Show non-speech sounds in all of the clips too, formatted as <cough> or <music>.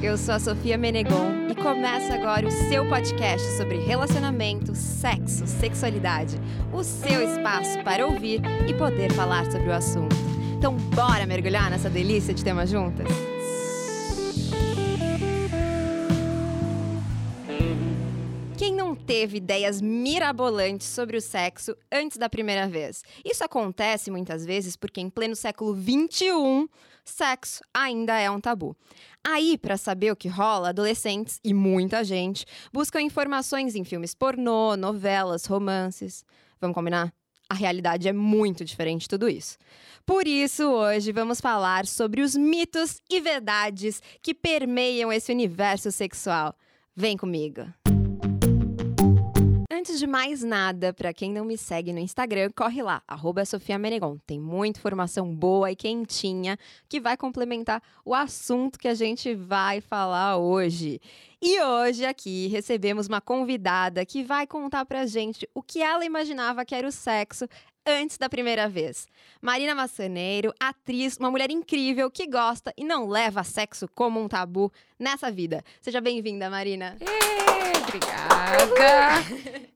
eu sou a Sofia Menegon e começa agora o seu podcast sobre relacionamento, sexo, sexualidade. O seu espaço para ouvir e poder falar sobre o assunto. Então, bora mergulhar nessa delícia de tema juntas? Quem não teve ideias mirabolantes sobre o sexo antes da primeira vez? Isso acontece muitas vezes porque, em pleno século XXI, sexo ainda é um tabu. Aí, para saber o que rola, adolescentes e muita gente buscam informações em filmes pornô, novelas, romances. Vamos combinar? A realidade é muito diferente de tudo isso. Por isso, hoje vamos falar sobre os mitos e verdades que permeiam esse universo sexual. Vem comigo! Antes de mais nada, para quem não me segue no Instagram, corre lá, arroba Sofia Menegon. Tem muita informação boa e quentinha que vai complementar o assunto que a gente vai falar hoje. E hoje aqui recebemos uma convidada que vai contar pra gente o que ela imaginava que era o sexo antes da primeira vez. Marina Massaneiro, atriz, uma mulher incrível que gosta e não leva sexo como um tabu nessa vida. Seja bem-vinda, Marina. Obrigada.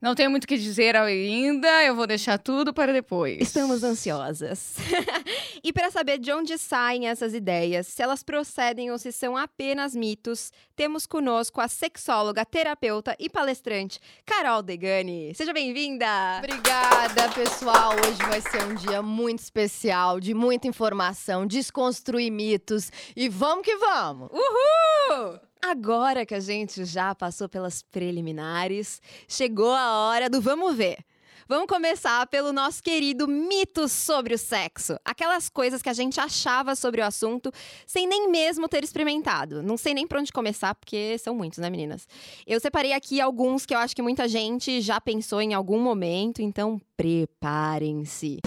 Não tenho muito o que dizer ainda, eu vou deixar tudo para depois. Estamos ansiosas. <laughs> e para saber de onde saem essas ideias, se elas procedem ou se são apenas mitos, temos conosco a sexóloga, terapeuta e palestrante Carol Degani. Seja bem-vinda! Obrigada, pessoal. Hoje vai ser um dia muito especial, de muita informação, desconstruir mitos e vamos que vamos. Uhul! Agora que a gente já passou pelas preliminares, chegou a hora do vamos ver. Vamos começar pelo nosso querido mito sobre o sexo. Aquelas coisas que a gente achava sobre o assunto sem nem mesmo ter experimentado. Não sei nem por onde começar, porque são muitos, né, meninas? Eu separei aqui alguns que eu acho que muita gente já pensou em algum momento, então preparem-se.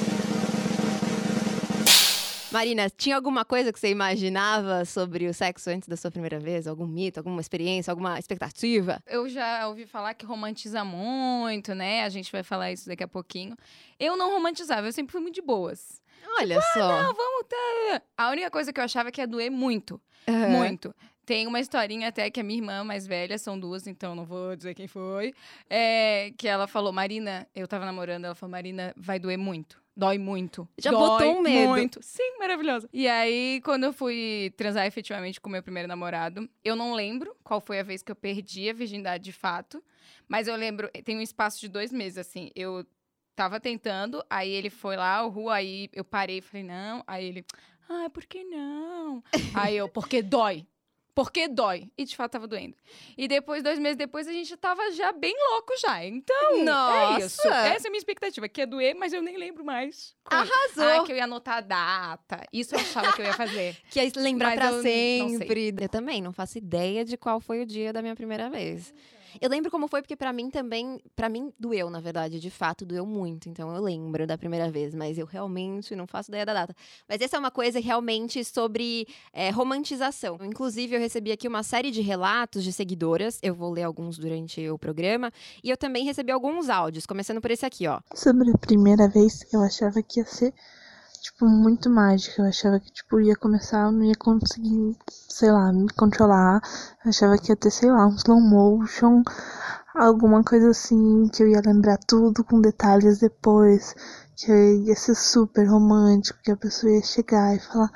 Marina, tinha alguma coisa que você imaginava sobre o sexo antes da sua primeira vez? Algum mito, alguma experiência, alguma expectativa? Eu já ouvi falar que romantiza muito, né? A gente vai falar isso daqui a pouquinho. Eu não romantizava, eu sempre fui muito de boas. Olha tipo, só. Ah, não, vamos tá. A única coisa que eu achava que ia doer muito. Uhum. Muito. Tem uma historinha até que a minha irmã mais velha, são duas, então não vou dizer quem foi, é, que ela falou, Marina, eu tava namorando, ela falou, Marina, vai doer muito. Dói muito. Já Dói botou um medo. Muito. Sim, maravilhosa. E aí, quando eu fui transar efetivamente com o meu primeiro namorado, eu não lembro qual foi a vez que eu perdi a virgindade de fato, mas eu lembro, tem um espaço de dois meses, assim. Eu tava tentando, aí ele foi lá, o rua, aí eu parei e falei, não. Aí ele, ah, por que não? <laughs> aí eu, porque dói. Porque dói. E de fato tava doendo. E depois, dois meses depois, a gente tava já bem louco já. Então, Nossa! é isso. Essa é a minha expectativa, que ia doer, mas eu nem lembro mais. Como- Arrasou! Ah, que eu ia anotar a data. Isso eu achava que eu ia fazer. <laughs> Que é lembrar Mas pra eu sempre. Eu também não faço ideia de qual foi o dia da minha primeira vez. Eu lembro como foi, porque pra mim também, Pra mim doeu, na verdade, de fato, doeu muito. Então eu lembro da primeira vez, mas eu realmente não faço ideia da data. Mas essa é uma coisa realmente sobre é, romantização. Inclusive, eu recebi aqui uma série de relatos de seguidoras. Eu vou ler alguns durante o programa. E eu também recebi alguns áudios, começando por esse aqui, ó. Sobre a primeira vez, eu achava que ia ser, tipo, muito mágica. Eu achava que, tipo, ia começar, eu não ia conseguir, sei lá, me controlar. Eu achava que ia ter, sei lá, um slow motion, alguma coisa assim, que eu ia lembrar tudo com detalhes depois. Que ia ser super romântico, que a pessoa ia chegar e falar,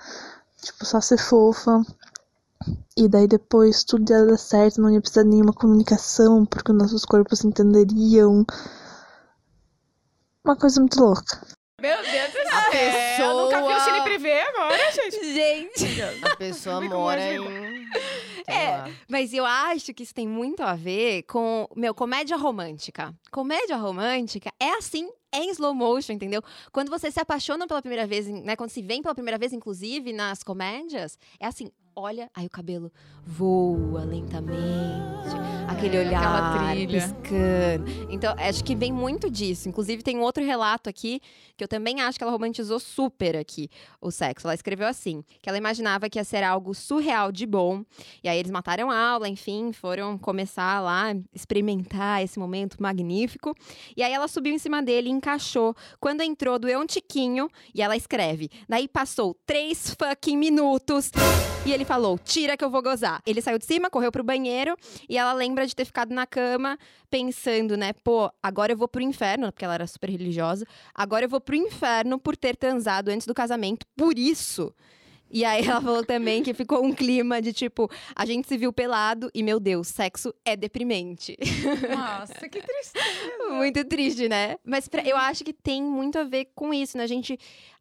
tipo, só ser fofa. E daí depois tudo ia dar certo, não ia precisar de nenhuma comunicação, porque nossos corpos entenderiam. Uma coisa muito louca. Meu Deus do céu. A É, eu nunca vi o pessoa- Cine Privé agora, gente. Gente! A pessoa mora em. É, lá. Mas eu acho que isso tem muito a ver com, meu, comédia romântica. Comédia romântica é assim, é em slow motion, entendeu? Quando você se apaixona pela primeira vez, né? Quando se vem pela primeira vez, inclusive, nas comédias, é assim, olha, aí o cabelo voa lentamente, aquele É, olhar piscando. Então, acho que vem muito disso. Inclusive, tem um outro relato aqui, que eu também acho que ela romantizou super aqui o sexo. Ela escreveu assim, que ela imaginava que ia ser algo surreal de bom, e aí eles mataram a aula, enfim, foram começar lá, experimentar esse momento magnífico. E aí ela subiu em cima dele e encaixou. Quando entrou, doeu um tiquinho, e ela escreve. Daí passou três fucking minutos. E ele falou: tira que eu vou gozar. Ele saiu de cima, correu pro banheiro e ela lembra de ter ficado na cama pensando, né? Pô, agora eu vou pro inferno, porque ela era super religiosa. Agora eu vou pro inferno por ter transado antes do casamento. Por isso. E aí ela falou também que ficou um clima de tipo, a gente se viu pelado e, meu Deus, sexo é deprimente. Nossa, que tristeza. muito triste, né? Mas pra- eu acho que tem muito a ver com isso, né? A gente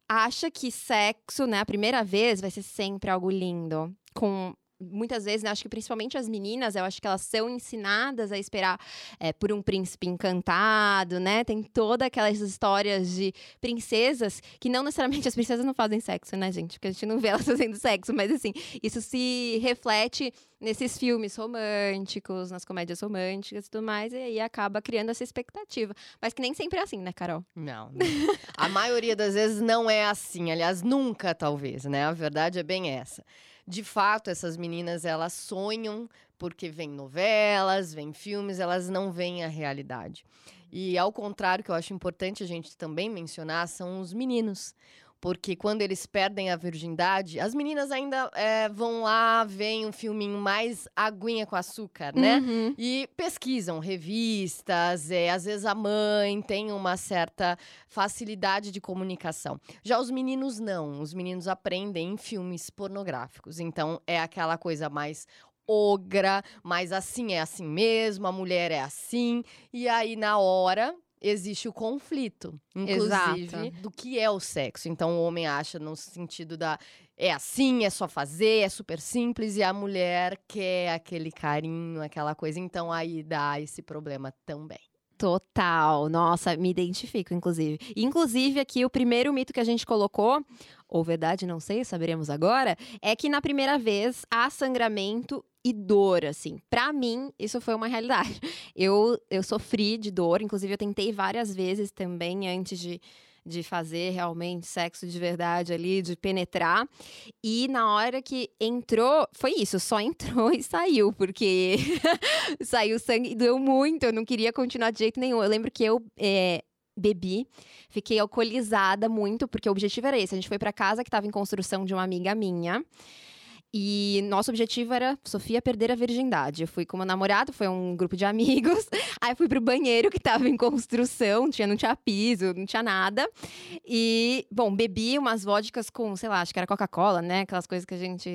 acha que sexo, né, a primeira vez vai ser sempre algo lindo. Com muitas vezes, né, acho que principalmente as meninas, eu acho que elas são ensinadas a esperar é, por um príncipe encantado, né? Tem todas aquelas histórias de princesas que não necessariamente as princesas não fazem sexo, né, gente? Porque a gente não vê elas <laughs> fazendo sexo, mas assim, isso se reflete nesses filmes românticos, nas comédias românticas e tudo mais, e aí acaba criando essa expectativa. Mas que nem sempre é assim, né, Carol? Não. não. A maioria das vezes não é assim. Aliás, nunca, talvez, né? A verdade é bem essa. De fato, essas meninas, elas sonham porque vem novelas, vem filmes, elas não veem a realidade. E ao contrário, que eu acho importante a gente também mencionar, são os meninos. Porque quando eles perdem a virgindade, as meninas ainda é, vão lá, veem um filminho mais aguinha com açúcar, né? Uhum. E pesquisam revistas, é, às vezes a mãe tem uma certa facilidade de comunicação. Já os meninos não, os meninos aprendem em filmes pornográficos. Então é aquela coisa mais ogra, mas assim é assim mesmo, a mulher é assim. E aí na hora existe o conflito, inclusive, Exato. do que é o sexo. Então o homem acha no sentido da é assim, é só fazer, é super simples, e a mulher quer aquele carinho, aquela coisa. Então aí dá esse problema também. Total. Nossa, me identifico, inclusive. Inclusive, aqui, o primeiro mito que a gente colocou, ou verdade, não sei, saberemos agora, é que na primeira vez há sangramento e dor, assim. Pra mim, isso foi uma realidade. <laughs> Eu, eu sofri de dor, inclusive eu tentei várias vezes também antes de, de fazer realmente sexo de verdade ali, de penetrar. E na hora que entrou, foi isso, só <laughs> entrou e saiu, porque <laughs> saiu sangue e doeu muito, eu não queria continuar de jeito nenhum. Eu lembro que eu. é, Bebi, fiquei alcoolizada muito, porque o objetivo era esse. A gente foi pra casa que tava em construção de uma amiga minha. E nosso objetivo era Sofia perder a virgindade. Eu fui com meu namorado, foi um grupo de amigos. <laughs> Aí fui pro banheiro que tava em construção, tinha, não tinha piso, não tinha nada. E, bom, bebi umas vodkas com, sei lá, acho que era Coca-Cola, né? Aquelas coisas que a gente.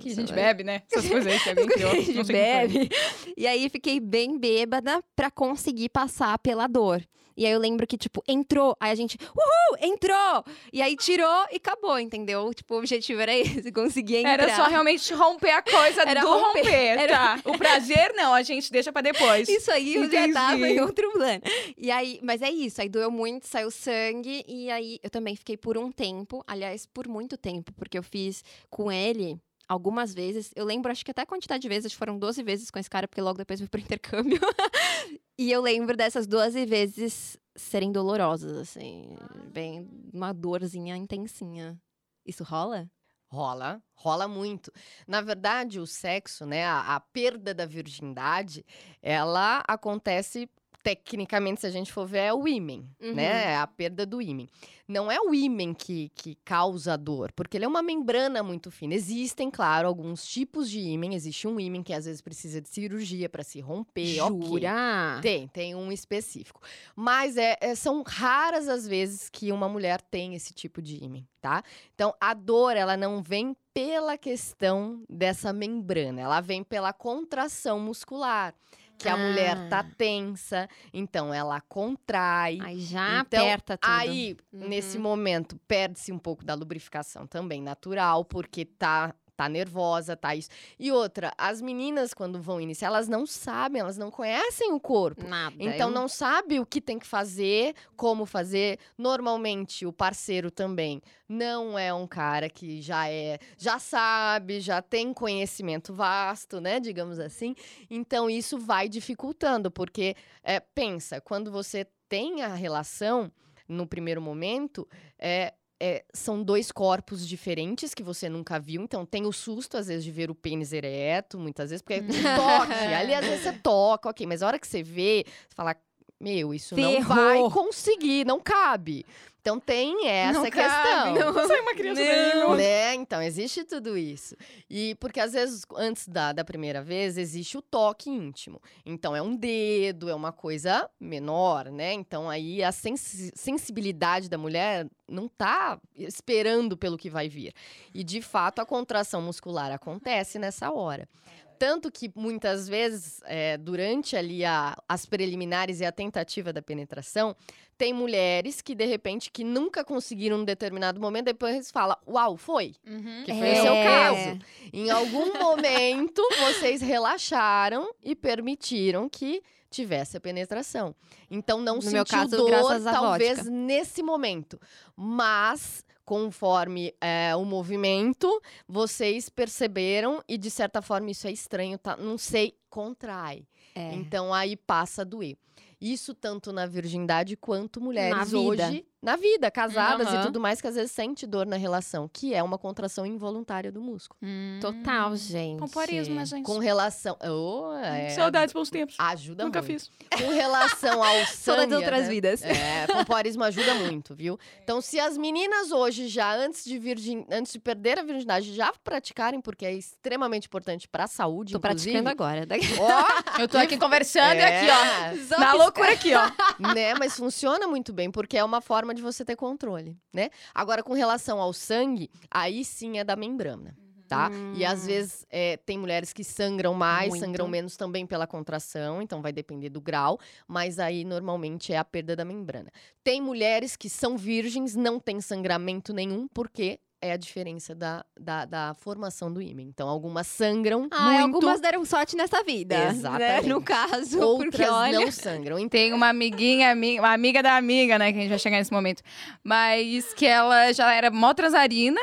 Que a gente lá, bebe, né? Essas coisas aí <laughs> que alguém criou. a não gente bebe. E aí fiquei bem bêbada pra conseguir passar pela dor. E aí eu lembro que, tipo, entrou. Aí a gente, uhul, entrou! E aí tirou e acabou, entendeu? Tipo, o objetivo era <laughs> esse, conseguir entrar. Era só realmente romper a coisa <laughs> Era do romper, romper, era- tá? O prazer, não, a gente deixa pra depois. <laughs> Isso aí eu já tava em outro plano. E aí, mas é isso, aí doeu muito, saiu sangue, e aí eu também fiquei por um tempo, aliás, por muito tempo, porque eu fiz com ele algumas vezes. Eu lembro, acho que até a quantidade de vezes, foram 12 vezes com esse cara, porque logo depois eu fui pro <laughs> intercâmbio. e eu lembro dessas 12 vezes serem dolorosas, assim, bem, uma dorzinha intensinha. Isso rola? Rola, rola muito. Na verdade, o sexo, né, a, a perda da virgindade, ela acontece tecnicamente, se a gente for ver, é o ímen, Uhum. né? É a perda do ímen. Não é o ímen que, que causa a dor, porque ele é uma membrana muito fina. Existem, claro, alguns tipos de ímen. Existe um ímen que às vezes precisa de cirurgia para se romper. Jura? Tem, tem um específico. Mas é, é- são raras as vezes que uma mulher tem esse tipo de ímen, tá? Então, a dor, ela não vem pela questão dessa membrana, ela vem pela contração muscular. Que a mulher tá Ah. tensa, então ela contrai. Aí já Então, aperta tudo. Aí, nesse Uhum. momento, perde-se um pouco da lubrificação também natural, porque tá, tá nervosa, tá isso. E outra, as meninas, quando vão iniciar, elas não sabem, elas não conhecem o corpo. Nada. Então eu- não sabe o que tem que fazer, como fazer. Normalmente o parceiro também não é um cara que já é, já sabe, já tem conhecimento vasto, né, digamos assim. Então isso vai dificultando, porque é, pensa, quando você tem a relação no primeiro momento, é, é, são dois corpos diferentes que você nunca viu, então tem o susto, às vezes, de ver o pênis ereto, muitas vezes, porque é toque. <laughs> Ali, às vezes, você toca, ok, mas a hora que você vê, você fala, meu, isso não Ferrou. vai conseguir, não cabe. Então tem essa não questão. Cabe, não sai uma criança Não. não. Né? Então, existe tudo isso. E porque às vezes, antes da, da primeira vez, existe o toque íntimo. Então, é um dedo, é uma coisa menor, né? Então, aí a sensi- sensibilidade da mulher não tá esperando pelo que vai vir. E, de fato, a contração muscular acontece nessa hora. Tanto que muitas vezes, é, durante ali a- as preliminares e a tentativa da penetração, tem mulheres que, de repente, que nunca conseguiram um determinado momento, depois fala, uau, foi. Uhum. Que foi o seu É. caso. Em algum momento, vocês relaxaram e permitiram que tivesse a penetração. Então, não No sentiu meu caso, dor, talvez, nesse momento. Mas, conforme é, o movimento, vocês perceberam e, de certa forma, isso é estranho, tá? Não sei, contrai. É. Então, aí passa a doer. Isso tanto na virgindade quanto mulheres hoje, na vida, casadas e Aham. tudo mais, que às vezes sente dor na relação, que é uma contração involuntária do músculo. Hum. Total, gente. Pompoarismo, né, gente? Com relação. Oh, é, Saudades bons tempos. Ajuda Nunca muito. fiz. Com relação ao <laughs> sangue. Saudades de outras né? vidas. É, pompoarismo ajuda muito, viu? <laughs> Então, se as meninas hoje, já antes de, virgin... antes de perder a virgindade, já praticarem, porque é extremamente importante pra saúde, Tô inclusive. praticando agora. Ó, <laughs> Eu tô aqui conversando e aqui, ó. é, Na loucura aqui, ó. né? Mas funciona muito bem, porque é uma forma de você ter controle, né? Agora, com relação ao sangue, aí sim é da membrana. Tá? E às Hum. vezes é, tem mulheres que sangram mais, Muito. sangram menos também pela contração, então vai depender do grau, mas aí normalmente é a perda da membrana. Tem mulheres que são virgens, não tem sangramento nenhum, porque é a diferença da, da, da formação do ímã. Então, algumas sangram Ah, muito, algumas deram sorte nessa vida. né? Exatamente. No caso, porque outras olha... não sangram. Então, Tem uma amiguinha, ami- uma amiga da amiga, né? Que a gente vai chegar nesse momento. Mas que ela já era mó transarina.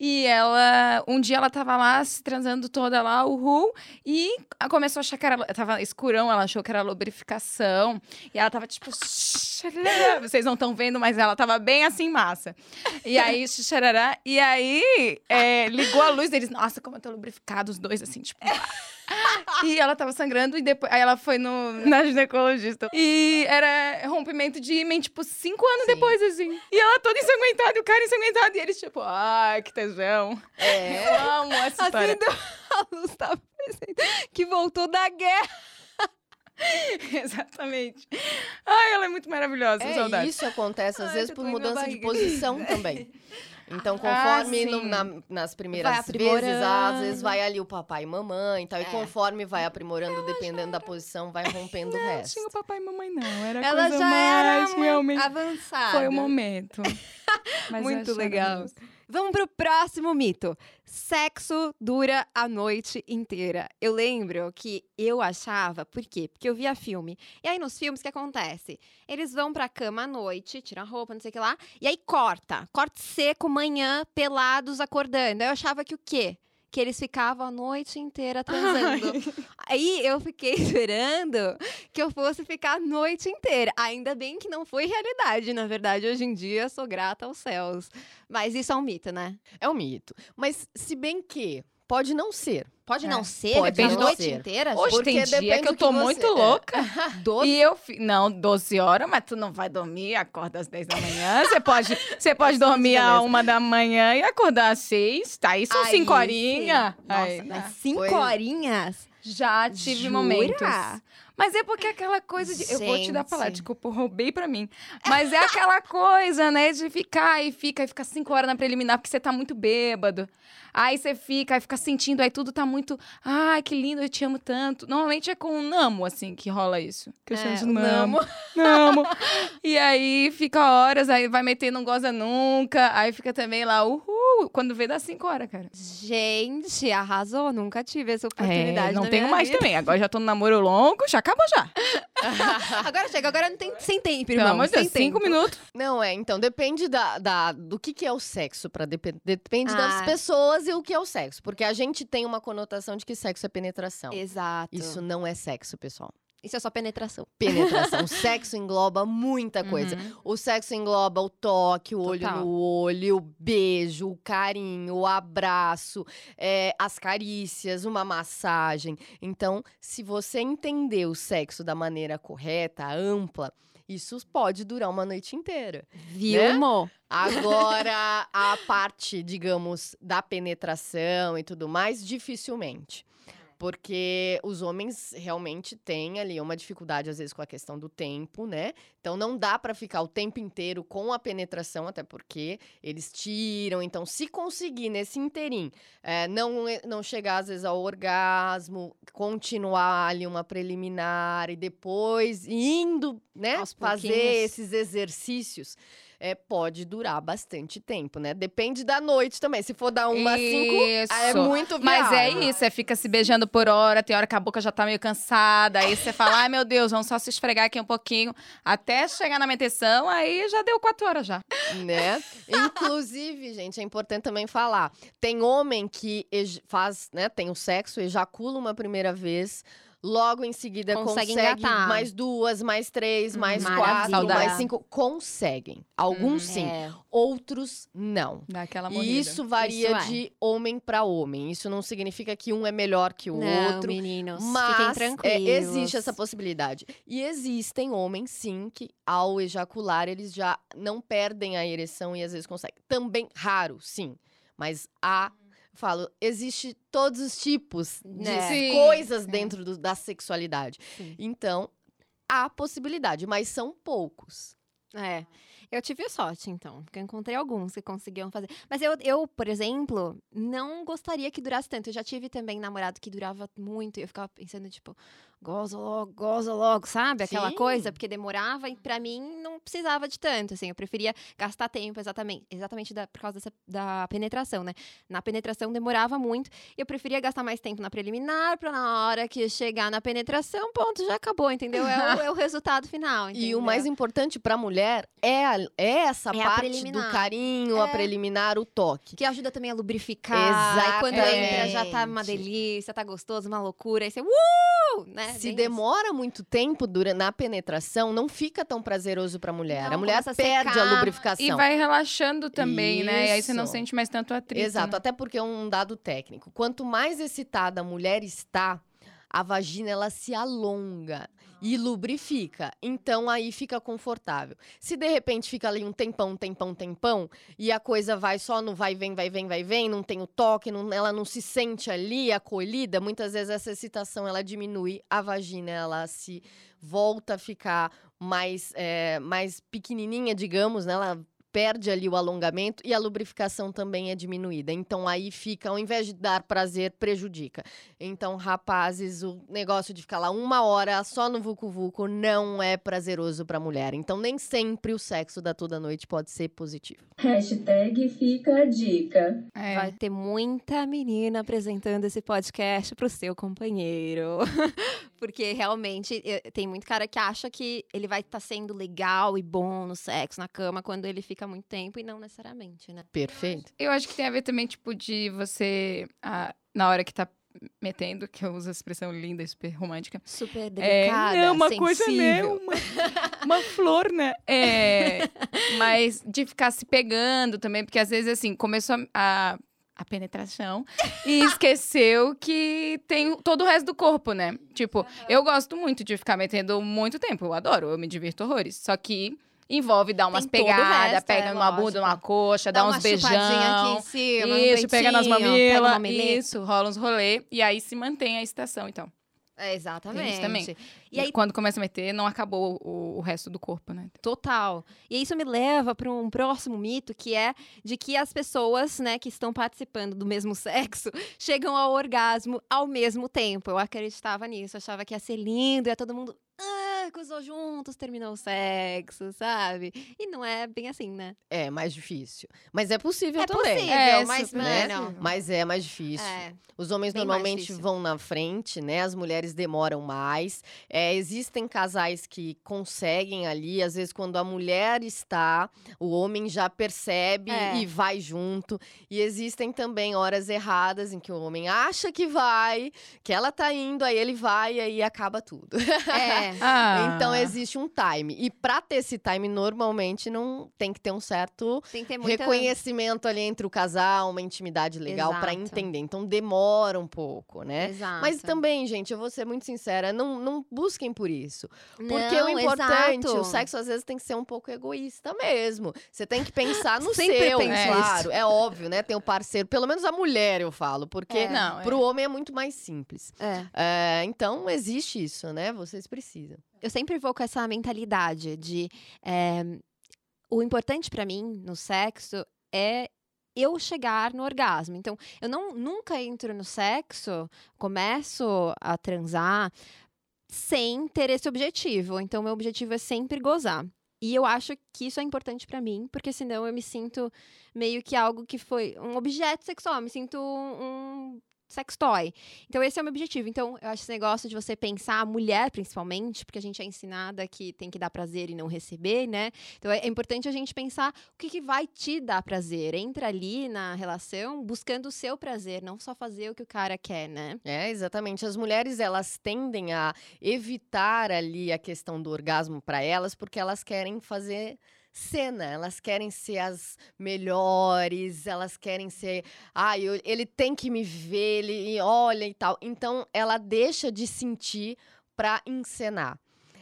E ela, um dia ela tava lá se transando toda lá, uhul, e a- começou a achar que era, tava escurão, ela achou que era lubrificação, e ela tava tipo, vocês não estão vendo, mas ela tava bem assim, massa. E aí, xarará, e aí, é, ligou a luz deles, nossa, como eu tô lubrificado, os dois assim, tipo, <laughs> e ela tava sangrando e depois. Aí ela foi no, na ginecologista. E era rompimento de ímã, tipo, cinco anos Sim. depois, assim. E ela toda ensanguentada e o cara ensanguentado. E eles, tipo, ai, que tesão. é, Eu amo essa história. Assim, <laughs> a luz tava parecendo que voltou da guerra. <laughs> Exatamente. Ai, ela é muito maravilhosa, É, saudade. isso acontece às Ai, vezes por mudança de posição também. Então, Ah, conforme no- sim. na- nas primeiras vezes, às vezes vai ali o papai e mamãe e tal. E É. conforme vai aprimorando, dependendo da posição, vai rompendo o Não resto. tinha o papai e mamãe, não. Era Ela coisa já era mais uma realmente. avançada. Foi o momento. <laughs> Muito legal. Vamos pro próximo mito. Sexo dura a noite inteira. Eu lembro que eu achava, por quê? Porque eu via filme. E aí nos filmes o que acontece? Eles vão pra cama à noite, tiram a roupa, não sei o que lá, e aí corta. Corte seco, manhã, pelados, acordando. Eu achava que o quê? Que eles ficavam a noite inteira transando. <laughs> Aí eu fiquei <laughs> esperando que eu fosse ficar a noite inteira. Ainda bem que não foi realidade. Na verdade, hoje em dia, sou grata aos céus. Mas isso é um mito, né? É um mito. Mas, se bem que pode não ser. Pode É. não ser, Pode depende da noite ser. inteira. Hoje Porque tem dia que eu tô que você- muito <laughs> é. louca. Doze. E eu, fi- não, 12 horas, mas tu não vai dormir, acorda às 10 da manhã. Você pode, você <laughs> pode dormir a uma da manhã e acordar às 6. Tá, aí são Aí 5 sim. horinhas. Nossa, Aí, mas cinco Pois- horinhas? Já tive Jura? momentos. Mas é porque aquela coisa de. Eu vou te dar a palavra, Gente. desculpa, roubei pra mim. Mas é aquela <laughs> coisa, né, de ficar e fica, e fica cinco horas na preliminar porque você tá muito bêbado. Aí você fica, aí fica sentindo, aí tudo tá muito. Ai, que lindo, eu te amo tanto. Normalmente é com o Namo, assim, que rola isso. Que eu chamo de É, Namo. <laughs> Namo. E aí fica horas, aí vai meter não goza nunca. Aí fica também lá, uhul. Quando vê, dá cinco horas, cara. Gente, arrasou. Nunca tive essa oportunidade É, não na tenho minha mais vida. também. Agora já tô no namoro longo, já acabou já. <laughs> Agora chega, agora não tem sem tempo, Pelo irmão. amor de Deus, cinco minutos. Não, é. Então, depende da, da- do que, que é o sexo. Pra depe- depende das Ah. pessoas e o que é o sexo. Porque a gente tem uma conotação de que sexo é penetração. Exato. Isso não é sexo, pessoal. Isso é só penetração. Penetração. o sexo engloba muita coisa. Uhum. O sexo engloba o toque, o olho Total. no olho, o beijo, o carinho, o abraço, é, as carícias, uma massagem. Então, se você entender o sexo da maneira correta, ampla, isso pode durar uma noite inteira. Viu, Né? Agora, <laughs> a parte, digamos, da penetração e tudo mais, dificilmente. Porque os homens realmente têm ali uma dificuldade, às vezes, com a questão do tempo, né? Então, não dá pra ficar o tempo inteiro com a penetração, até porque eles tiram. Então, se conseguir nesse interim é, não, não chegar, às vezes, ao orgasmo, continuar ali uma preliminar e depois indo, né? Fazer esses exercícios é, pode durar bastante tempo, né? Depende da noite também. Se for dar uma cinco, Isso. é muito Mas é viável. isso, você fica se beijando por hora, tem hora que a boca já tá meio cansada, aí você fala, ai meu Deus, vamos só se esfregar aqui um pouquinho, até chegar na meteção, aí já deu quatro horas já. né? Inclusive, gente, é importante também falar. Tem homem que faz, né? Tem o sexo, ejacula uma primeira vez. Logo em seguida Consegue consegue, engatar. mais duas, mais três, Hum, mais maravilha. quatro, mais cinco. Conseguem. Alguns sim, É. outros não. Dá aquela morrida. E isso varia Isso é. de homem para homem. Isso não significa que um é melhor que o Não, outro. meninos, fiquem Mas é, tranquilos. existe essa possibilidade. E existem homens, sim, que ao ejacular eles já não perdem a ereção e às vezes conseguem. Também raro, sim. Mas há, falo, existe todos os tipos de Né? Sim. coisas dentro do- da sexualidade. Sim. Então, há possibilidade, mas são poucos. É. Eu tive sorte, então, porque eu encontrei alguns que conseguiam fazer. Mas eu, eu, por exemplo, não gostaria que durasse tanto. Eu já tive também namorado que durava muito e eu ficava pensando, tipo, goza logo, goza logo, sabe? Aquela Sim. coisa, porque demorava e pra mim não precisava de tanto, assim. Eu preferia gastar tempo exatamente, exatamente da- por causa dessa, da penetração, né? Na penetração demorava muito e eu preferia gastar mais tempo na preliminar pra na hora que chegar na penetração, ponto, já acabou, entendeu? É o, <laughs> é o resultado final, E entendeu? o mais importante para a mulher é, a- é essa É a parte do carinho, a É. preliminar, o toque. Que ajuda também a lubrificar. E quando entra, já tá uma Exatamente. delícia, tá gostoso, uma loucura. Aí você, uh! Né? Se Bem demora muito tempo dura, na penetração, não fica tão prazeroso pra mulher. Não, a mulher a perde a secar. lubrificação. E vai relaxando também, né? E aí você não Isso. sente mais tanto atrito. Exato, né? até porque é um dado técnico. Quanto mais excitada a mulher está, a vagina ela se alonga e lubrifica. Então aí fica confortável. Se de repente fica ali um tempão, tempão, tempão e a coisa vai só no vai vem, vai vem, vai vem, não tem o toque, não- ela não se sente ali acolhida, muitas vezes essa excitação ela diminui, a vagina ela se volta a ficar mais é, mais pequenininha, digamos, né? Ela perde ali o alongamento e a lubrificação também é diminuída. Então aí fica, ao invés de dar prazer, prejudica. Então, rapazes, o negócio de ficar lá uma hora só no Vucu Vucu não é prazeroso pra mulher. Então, nem sempre o sexo da toda noite pode ser positivo. Hashtag fica a dica. É. Vai ter muita menina apresentando esse podcast pro seu companheiro. <laughs> Porque realmente eh, tem muito cara que acha que ele vai estar sendo legal e bom no sexo, na cama, quando ele fica muito tempo, e não necessariamente, né? Perfeito? Eu acho que tem a ver também, tipo, de você, ah, na hora que tá metendo, que eu uso a expressão linda e super romântica. Super É, delicada, não, uma coisa, né? sensível. Uma, uma flor, né? É, <laughs> mas de ficar se pegando também, porque às vezes, assim, começou a, a, a penetração e esqueceu que tem todo o resto do corpo, né? Tipo, eu gosto muito de ficar metendo muito tempo, eu adoro, eu me divirto horrores. Só que envolve dar umas pegadas, pega é, numa bunda, lógico. numa coxa, dá, Dá uns uma chupadinha aqui em beijão. cima, Isso, pega nas pega mamilas, meleta. isso, rola uns rolê, e aí se mantém a excitação, então. É, exatamente. Tem isso também. E aí, Quando começa a meter, não acabou o, o resto do corpo, né? Total. E isso me leva para um próximo mito, que é de que as pessoas, né, que estão participando do mesmo <laughs> sexo, chegam ao orgasmo ao mesmo tempo. Eu acreditava nisso, achava que ia ser lindo, ia todo mundo ah, coisou juntos, terminou o sexo, sabe? E não é bem assim, né? É mais difícil. Mas é possível É também. possível, É, mas, super né? mano, Mas é mais difícil. é. Os homens normalmente vão na frente, né? As mulheres demoram mais. É, existem casais que conseguem ali, às vezes, quando a mulher está, o homem já percebe É. e vai junto. E existem também horas erradas em que o homem acha que vai, que ela tá indo, aí ele vai e aí acaba tudo. É. <laughs> Ah. Então existe um time. E pra ter esse time, normalmente não tem que ter um certo Tem que ter muita... reconhecimento ali entre o casal, uma intimidade legal pra Exato. entender. Então demora um pouco, né? Exato. Mas também, gente, eu vou ser muito sincera, não, não busquem por isso. Porque Não, o importante, exato. o sexo às vezes tem que ser um pouco egoísta mesmo. Você tem que pensar no Sempre seu, é, claro. É óbvio, né? Tem o parceiro, pelo menos a mulher eu falo, porque É. Não, é. pro homem é muito mais simples. É. É, então existe isso, né? Vocês precisam. eu sempre vou com essa mentalidade de é, o importante pra mim no sexo é eu chegar no orgasmo. Então, eu não nunca entro no sexo, começo a transar sem ter esse objetivo. Então, meu objetivo é sempre gozar. E eu acho que isso é importante pra mim, porque senão eu me sinto meio que algo que foi um objeto sexual, eu me sinto um sex toy. Então, esse é o meu objetivo. Então, eu acho esse negócio de você pensar, a mulher principalmente, porque a gente é ensinada que tem que dar prazer e não receber, né? Então, é é importante a gente pensar o que, que vai te dar prazer. Entra ali na relação buscando o seu prazer, não só fazer o que o cara quer, né? É, exatamente. As mulheres, elas tendem a evitar ali a questão do orgasmo para elas, porque elas querem fazer cena, elas querem ser as melhores, elas querem ser, ah, ele tem que me ver, ele olha e tal. Então, ela deixa de sentir pra encenar.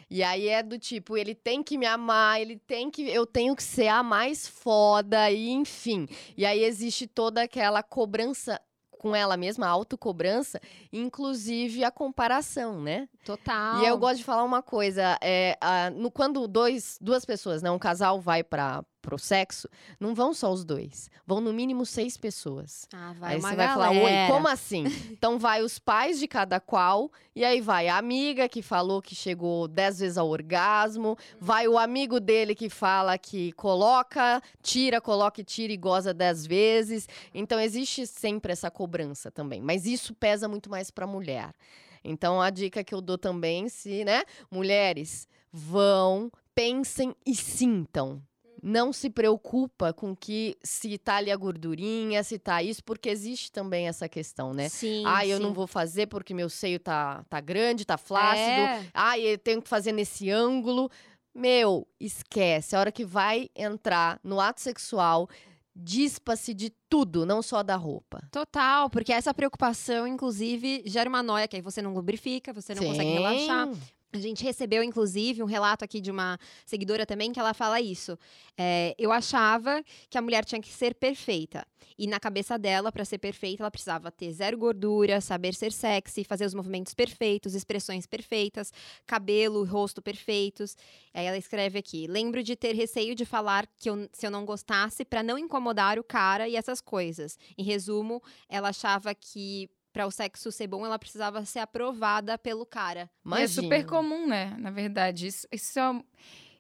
E aí é do tipo, ele tem que me amar, ele tem que. Eu tenho que ser a mais foda, e enfim. E aí existe toda aquela cobrança com ela mesma, a autocobrança, inclusive a comparação, né? Total. E eu gosto de falar uma coisa: é, ah, no, quando dois, duas pessoas, né, um casal vai para pro sexo, não vão só os dois, vão no mínimo seis pessoas. Ah, vai aí você vai falar, oi, como assim? então vai os pais de cada qual, e aí vai a amiga que falou que chegou dez vezes ao orgasmo, vai o amigo dele que fala que coloca, tira, coloca e tira e goza dez vezes. Então existe sempre essa cobrança também, mas isso pesa muito mais pra mulher. Então a dica que eu dou também, se, né, mulheres, vão, pensem e sintam. Não se preocupa com que se tá ali a gordurinha, se tá isso, porque existe também essa questão, né? Sim. ah, eu não sim. vou fazer porque meu seio tá, tá grande, tá flácido. É. Ah, eu tenho que fazer nesse ângulo. Meu, esquece. A hora que vai entrar no ato sexual, dispa-se de tudo, não só da roupa. Total, porque essa preocupação, inclusive, gera uma noia, que aí você não lubrifica, você não consegue Sim. relaxar. A gente recebeu, inclusive, um relato aqui de uma seguidora também que ela fala isso. É, eu achava que a mulher tinha que ser perfeita. E na cabeça dela, para ser perfeita, ela precisava ter zero gordura, saber ser sexy, fazer os movimentos perfeitos, expressões perfeitas, cabelo, rosto perfeitos. Aí ela escreve aqui: lembro de ter receio de falar que eu, se eu não gostasse para não incomodar o cara e essas coisas. Em resumo, ela achava que para o sexo ser bom, ela precisava ser aprovada pelo cara. E é super comum, né? Na verdade, isso, isso é.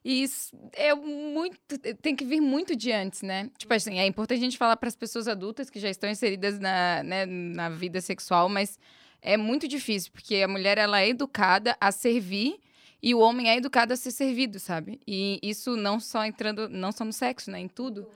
e Isso é muito. Tem que vir muito de antes, né? Tipo assim, é importante a gente falar para as pessoas adultas que já estão inseridas na, né, na vida sexual, mas é muito difícil, porque a mulher ela é educada a servir e o homem é educado a ser servido, sabe? E isso não só entrando, não só no sexo, né? Em tudo.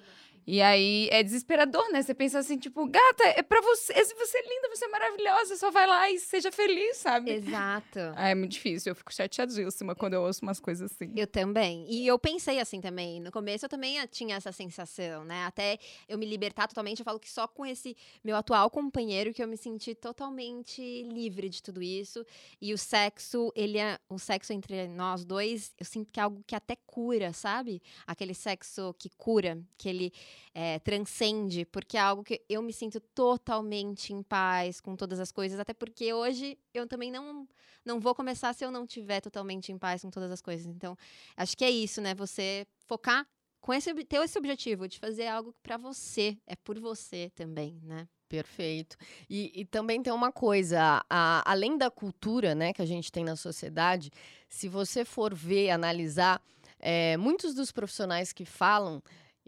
E aí é desesperador, né? Você pensa assim, tipo, gata, é pra você. Você é linda, você é maravilhosa, só vai lá e seja feliz, sabe? Exato. <laughs> Ah, é muito difícil. Eu fico chateadíssima quando eu ouço umas coisas assim. Eu também. E eu pensei assim também. No começo eu também tinha essa sensação, né? Até eu me libertar totalmente, eu falo que só com esse meu atual companheiro que eu me senti totalmente livre de tudo isso. E o sexo, ele é. O sexo entre nós dois, eu sinto que é algo que até cura, sabe? Aquele sexo que cura, que ele eh, transcende, porque é algo que eu me sinto totalmente em paz com todas as coisas. Até porque hoje eu também não não vou começar se eu não tiver totalmente em paz com todas as coisas. Então, acho que é isso, né? Você focar com esse ter esse objetivo de fazer algo pra você, é por você também, né? Perfeito. E, e também tem uma coisa, a- além da cultura né, que a gente tem na sociedade, se você for ver, analisar, eh, muitos dos profissionais que falam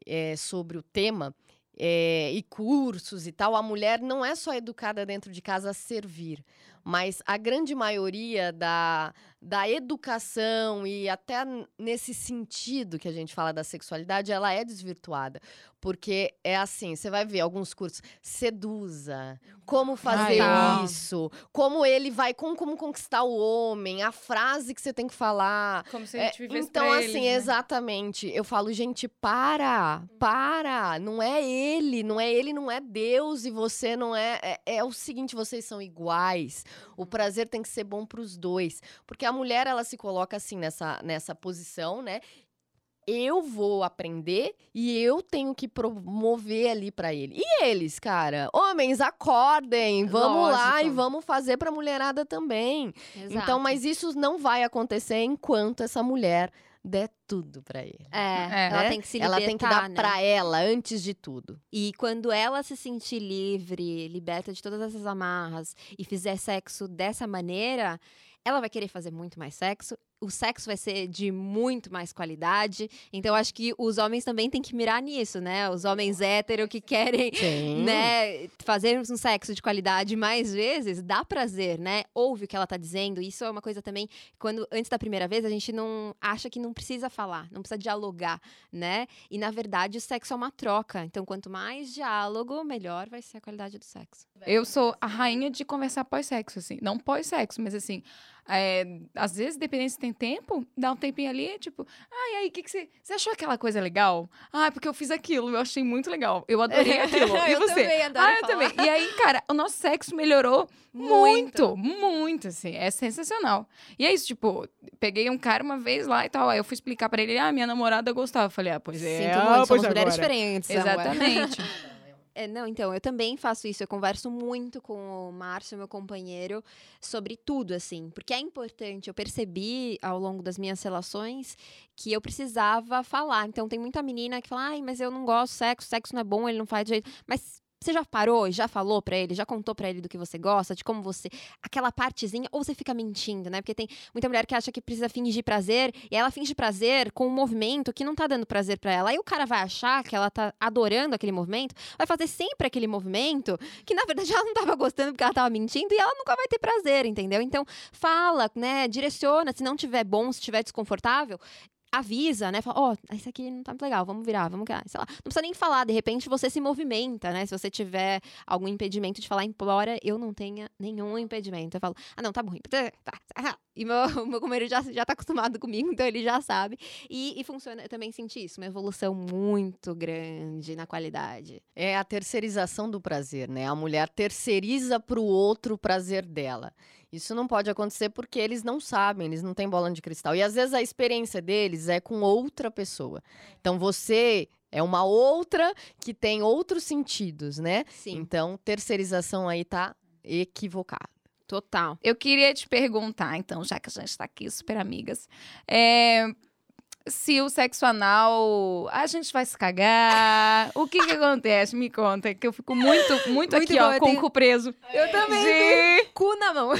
eh, sobre o tema eh, e cursos e tal, a mulher não é só educada dentro de casa a servir, mas a grande maioria da, da educação e até nesse sentido que a gente fala da sexualidade, ela é desvirtuada. Porque é assim, você vai ver alguns cursos, seduza, como fazer tá. isso, como ele vai, como, como conquistar o homem, a frase que você tem que falar. Como se a É, gente vivesse então, pra assim, eles, né? exatamente. Eu falo, gente, para, para. Não é ele, não é ele, não é Deus e você não é. É, é o seguinte, vocês são iguais. O prazer tem que ser bom pros dois. Porque a mulher, ela se coloca assim nessa, nessa posição, né? Eu vou aprender e eu tenho que promover ali pra ele. E eles, cara? Homens, acordem, vamos lá e Lógico. vamos fazer pra mulherada também. Então, Exato. mas isso não vai acontecer enquanto essa mulher der tudo pra ele. É, É. ela tem que se ela libertar, tem que dar né? pra ela antes de tudo. E quando ela se sentir livre, liberta de todas essas amarras e fizer sexo dessa maneira, ela vai querer fazer muito mais sexo. O sexo vai ser de muito mais qualidade. Então, eu acho que os homens também têm que mirar nisso, né? Os homens hétero que querem Sim. né, fazer um sexo de qualidade mais vezes, dá prazer, né? Ouve o que ela tá dizendo. Isso é uma coisa também, quando antes da primeira vez, a gente não acha que não precisa falar, não precisa dialogar, né? E na verdade, o sexo é uma troca. Então, quanto mais diálogo, melhor vai ser a qualidade do sexo. Eu sou a rainha de conversar pós-sexo, assim. Não pós-sexo, mas assim. É, às vezes, dependendo se tem tempo, dá um tempinho ali, tipo, ai, aí, o que, que você. Você achou aquela coisa legal? Ah, porque eu fiz aquilo, eu achei muito legal. Eu adorei <laughs> aquilo. E Eu você? também adoro ah, eu falar. também. E aí, cara, o nosso sexo melhorou muito, muito, assim. É sensacional. E é isso, tipo, peguei um cara uma vez lá e tal. Aí eu fui explicar pra ele, ah, minha namorada gostava. Eu falei, ah, pois é. Sinto ah, muito, pois somos mulheres agora. diferentes. amor. Exatamente. <laughs> É, não, então, eu também faço isso. Eu converso muito com o Márcio, meu companheiro, sobre tudo, assim. Porque é importante. Eu percebi ao longo das minhas relações que eu precisava falar. Então, tem muita menina que fala, ai, mas eu não gosto de sexo, sexo não é bom, ele não faz jeito. Mas. Você já parou e já falou pra ele, já contou pra ele do que você gosta, de como você. Aquela partezinha, ou você fica mentindo, né? Porque tem muita mulher que acha que precisa fingir prazer, e ela finge prazer com um movimento que não tá dando prazer pra ela. Aí o cara vai achar que ela tá adorando aquele movimento, vai fazer sempre aquele movimento que na verdade <laughs> ela não tava gostando porque ela tava mentindo e ela nunca vai ter prazer, entendeu? Então fala, né, direciona, se não tiver bom, se tiver desconfortável, avisa, né? Fala, ó, isso aqui não tá muito legal, vamos virar, vamos virar, sei lá. Não precisa nem falar, de repente você se movimenta, né? Se você tiver algum impedimento de falar, embora eu não tenha nenhum impedimento. Eu falo, ah, não, tá bom. Tá, tá. E meu, <laughs> meu companheiro já, já tá acostumado comigo, então ele já sabe. E, e funciona, eu também senti isso, uma evolução muito grande na qualidade. É a terceirização do prazer, né? A mulher terceiriza pro outro o prazer dela. Isso não pode acontecer porque eles não sabem, eles não têm bola de cristal. E às vezes a experiência deles é com outra pessoa. Então você é uma outra que tem outros sentidos, né? Sim, Então, terceirização aí tá equivocada. total. Eu queria te perguntar, então, já que a gente tá aqui super amigas, é, se o sexo anal, a gente vai se cagar, o que que acontece? Me conta, que eu fico muito, muito, Muito aqui, bom, ó, com tenho- o cu preso. Eu também De... cu na mão. <laughs>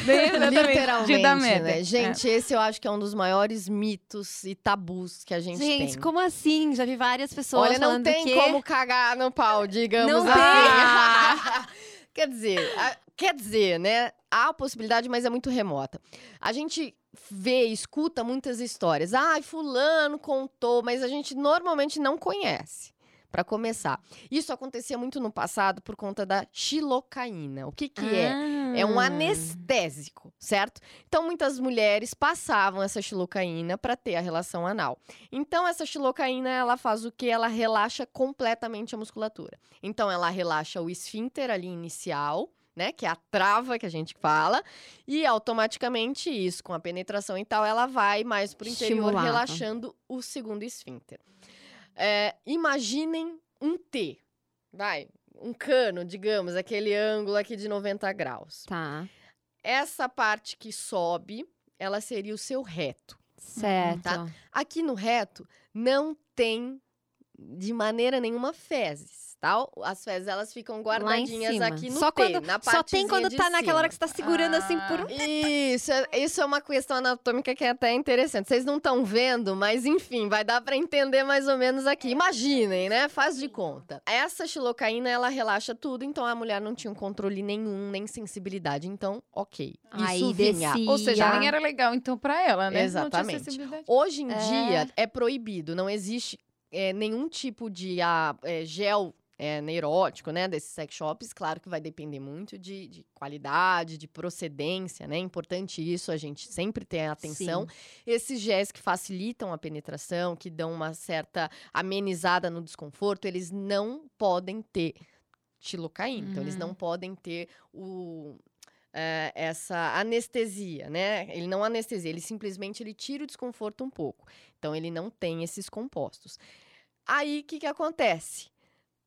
Literalmente, de merda. né? Gente, esse eu acho que é um dos maiores mitos e tabus que a gente, Gente, tem. como assim? Já vi várias pessoas Olha, não tem que... como cagar no pau, digamos Não assim. <laughs> <laughs> quer dizer, a- quer dizer, né? Há a possibilidade, mas é muito remota. A gente vê, escuta muitas histórias. Ai, fulano contou, mas a gente normalmente não conhece. Para começar, isso acontecia muito no passado por conta da xilocaína. O que que é? É um Ah. anestésico, certo? Então, muitas mulheres passavam essa xilocaína para ter a relação anal. Então, essa xilocaína, ela faz o que? Ela relaxa completamente a musculatura. Então, ela relaxa o esfíncter ali inicial, né? Que é a trava que a gente fala. E, automaticamente, isso, com a penetração e tal, ela vai mais pro interior, Estimulava. relaxando o segundo esfíncter. É, imaginem um T, vai, um cano, digamos, aquele ângulo aqui de 90 graus. Tá, Essa parte que sobe, ela seria o seu reto. certo. Tá. Aqui no reto não tem de maneira nenhuma fezes, tá? As fezes, elas ficam guardadinhas cima. aqui no Só T, quando- na Só tem quando tá naquela hora que cima. você tá segurando assim por um. Isso, é- isso é uma questão anatômica que é até interessante. Vocês não estão vendo, mas enfim, vai dar pra entender mais ou menos aqui. Imaginem, né? Faz de conta. Essa xilocaína, ela relaxa tudo, então a mulher não tinha um controle nenhum, nem sensibilidade. Então, ok. Isso Aí vinha. descia. Ou seja, Já. nem era legal então pra ela, né? Não Exatamente. Hoje em É. dia é proibido, não existe é, nenhum tipo de ah, é, gel é, neurótico, né, desses sex shops. Claro que vai depender muito de, de qualidade, de procedência, né? Importante isso, a gente sempre ter atenção. Esses géis que facilitam a penetração, que dão uma certa amenizada no desconforto, eles não podem ter xilocaína. Então, eles Uhum. não podem ter o é, essa anestesia, né? Ele não anestesia, ele simplesmente ele tira o desconforto um pouco. Então ele não tem esses compostos. Aí o que, que acontece?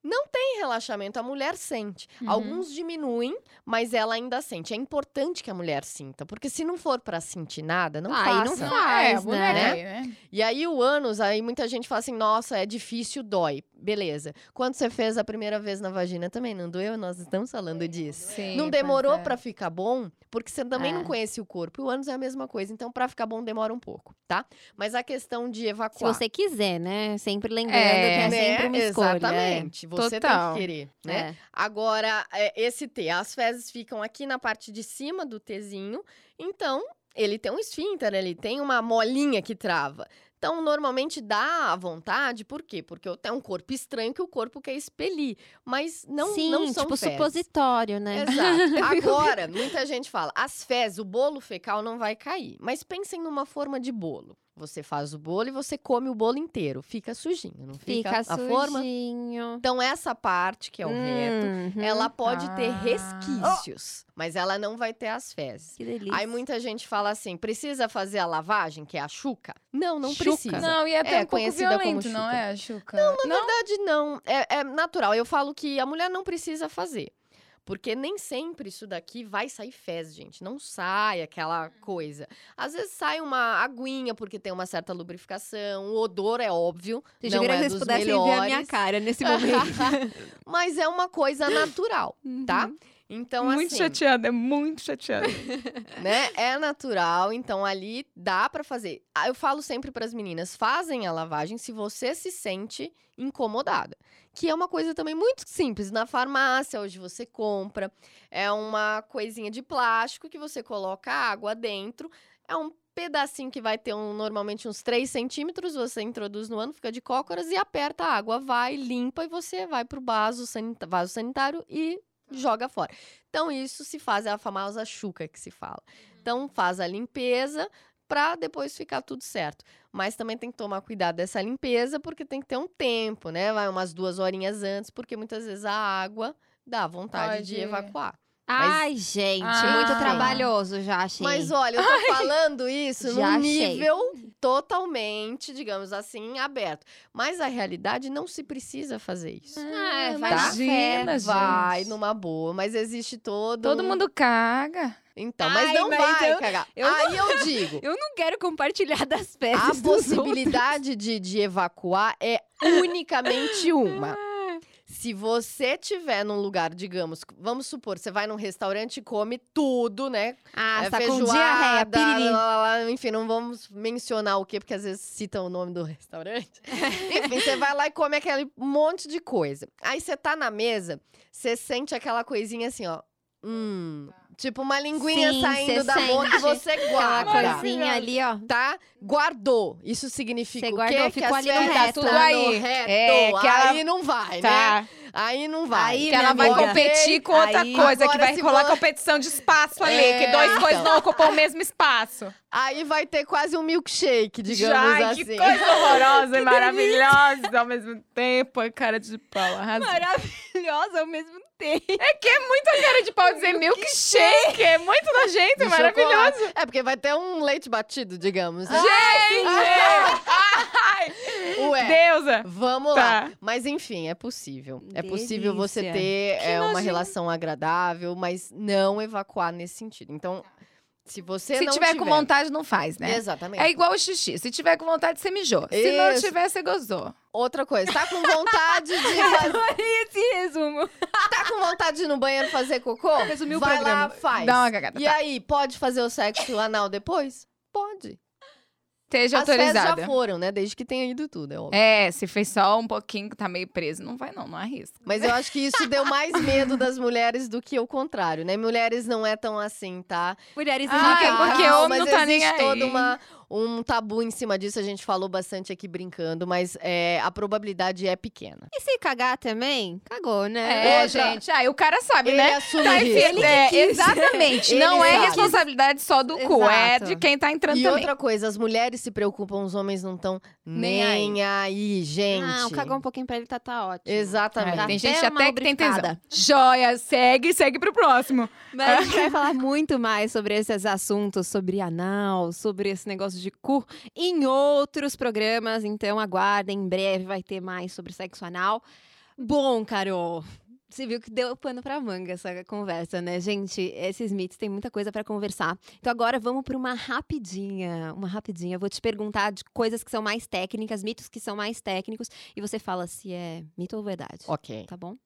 Não tem relaxamento, a mulher sente. Uhum. Alguns diminuem, mas ela ainda sente. É importante que a mulher sinta, porque se não for pra sentir nada, não Aí não faça. faz, é, mulher né? aí, né? E aí o ânus, aí muita gente fala assim, nossa, é difícil, dói. Beleza. Quando você fez a primeira vez na vagina também, não doeu? Nós estamos falando disso. Sim, Não demorou é. pra ficar bom, porque você também É. não conhece o corpo. E o ânus é a mesma coisa, então pra ficar bom demora um pouco, tá? Mas a questão de Se evacuar. você quiser, né? Sempre lembrando É, que é né? sempre uma escolha. é. Exatamente. Você Total. tem que querer, né? É. Agora, é, esse T, as fezes ficam aqui na parte de cima do Tzinho, então ele tem um esfíncter, ele tem uma molinha que trava. Então, normalmente dá à vontade, por quê? Porque eu tenho um corpo estranho que o corpo quer expelir, mas não, Sim, não são tipo fezes. supositório, né? Exato. <laughs> Agora, muita gente fala, as fezes, o bolo fecal não vai cair. Mas pensem numa forma de bolo. Você faz o bolo e você come o bolo inteiro. Fica sujinho, não fica, Fica a forma? sujinho. Então, essa parte, que é o reto, Uhum. ela pode ter Ah. resquícios, mas ela não vai ter as fezes. Que delícia. Aí muita gente fala assim: precisa fazer a lavagem, que é a chuca? Não, não Chuca? precisa. Não, e até É, um pouco conhecida como violento, não chuca. é, a Chuca? Não, Na verdade, não. É, é natural. Eu falo que a mulher não precisa fazer. Porque nem sempre isso daqui vai sair fezes, gente. Não sai aquela coisa. Às vezes sai uma aguinha, porque tem uma certa lubrificação. O odor é óbvio. Vocês não é vocês pudessem melhores. ver a minha cara nesse momento. <laughs> Mas é uma coisa natural, <laughs> tá? Então, muito assim, chateada, é muito chateada. <laughs> né? É natural, então ali dá pra fazer. Ah, Eu falo sempre pras meninas, fazem a lavagem se você se sente incomodada. Que é uma coisa também muito simples. Na farmácia, hoje você compra. É uma coisinha de plástico que você coloca água dentro. É um pedacinho que vai ter um- normalmente uns 3 centímetros. Você introduz no ano, fica de cócoras e aperta a água. Vai, limpa e você vai pro vaso, vaso sanitário e joga fora. Então, isso se faz, é a famosa chuca que se fala. Então, faz a limpeza para depois ficar tudo certo. Mas também tem que tomar cuidado dessa limpeza, porque tem que ter um tempo, né? Vai umas duas horinhas antes, porque muitas vezes a água dá vontade de Pode. Evacuar. Ai, gente, Ah. muito trabalhoso já, achei. Mas olha, eu tô <laughs> falando isso Já num achei. nível totalmente, digamos assim, aberto. Mas a realidade não se precisa fazer isso. Ah, vai Tá? na Imagina. Vai numa boa, mas existe todo. Todo um- mundo caga. Então, mas Ai, não mas vai eu- cagar. eu Aí eu digo. <laughs> Eu não quero compartilhar das A peças dos outros. possibilidade de, de evacuar é unicamente uma. <laughs> Se você tiver num lugar, digamos, vamos supor, você vai num restaurante e come tudo, né? Ah, É tá com diarreia, piriri. lá, lá, enfim, não vamos mencionar o quê, porque às vezes citam o nome do <laughs> restaurante. enfim, você vai lá e come aquele monte de coisa. Aí você tá na mesa, você sente aquela coisinha assim, ó. Hum, tipo uma linguinha Sim, saindo da boca e você Aquela guarda coisinha ali, ó. tá? Guardou. Isso significa Você o guardou, quê? ficou que ali as no fezes reto. tá Tudo aí. no reto. É, que ela- Aí não vai, né? Tá. Aí não vai. Aí, Que ela vai amiga. competir com outra Aí- coisa, que Agora, vai se rolar vo- competição de espaço ali, É, que dois coisas então. não ocupam o mesmo espaço. Aí vai ter quase um milkshake, digamos Ai, assim. que coisa horrorosa e <laughs> maravilhosa ao mesmo tempo. Ai, Cara de pau, arrasou. Maravilhosa ao mesmo tempo. É que é muito a cara de pau dizer milkshake. É muito <laughs> nojento, De é maravilhoso. chocolate. É, porque vai ter um leite batido, digamos. né? Gente! Ai, Ué. <laughs> deusa! Vamos Tá. lá. Mas enfim, é possível. É possível você Delícia. ter é, uma relação agradável, mas não evacuar nesse sentido. Então, Se você Se não tiver, com vontade, não faz, né? Exatamente. É igual o xixi. Se tiver com vontade, você mijou. Se não Isso. tiver, você gozou. Outra coisa, tá com vontade de <laughs> fazer, Esse resumo. tá com vontade de ir no banheiro fazer cocô? Resumiu o Vai lá, programa. faz. Dá uma cagada. E tá. aí, pode fazer o sexo anal depois? Pode. Esteja As autorizada. já foram, né? Desde que tenha ido tudo, é óbvio. É, se fez só um pouquinho que tá meio preso, não vai não, não arrisca. Mas eu acho que isso deu mais medo das mulheres do que o contrário, né? Mulheres não é tão assim, tá? Mulheres Ah, em é porque Não, homem não tá nem existe aí. todo uma, um tabu em cima disso, a gente falou bastante aqui brincando, mas é, a probabilidade é pequena. E se cagar também? Cagou, né? É, Outra- gente. Aí o cara sabe, Ele né? assume Tá risco. enfiando- é, quis. exatamente. Ele não é responsabilidade só do cu, é Exato. de quem tá entrando E também. outra coisa, as mulheres se preocupam, os homens não estão Nem nem, aí. gente. Não, cagou um pouquinho pra ele, tá, tá ótimo. Exatamente. É, tem Até gente uma até que tem tesão. Joia, segue, segue pro próximo. Mas a gente vai falar muito mais sobre esses assuntos, sobre anal, sobre esse negócio de cu, em outros programas. Então aguardem, em breve vai ter mais sobre sexo anal. Bom, Carol. Você viu que deu pano pra manga essa conversa, né, gente? Esses mitos tem muita coisa pra conversar. Então agora vamos para uma rapidinha, uma rapidinha. Eu vou te perguntar de coisas que são mais técnicas, mitos que são mais técnicos, e você fala se é mito ou verdade. Ok. Tá bom?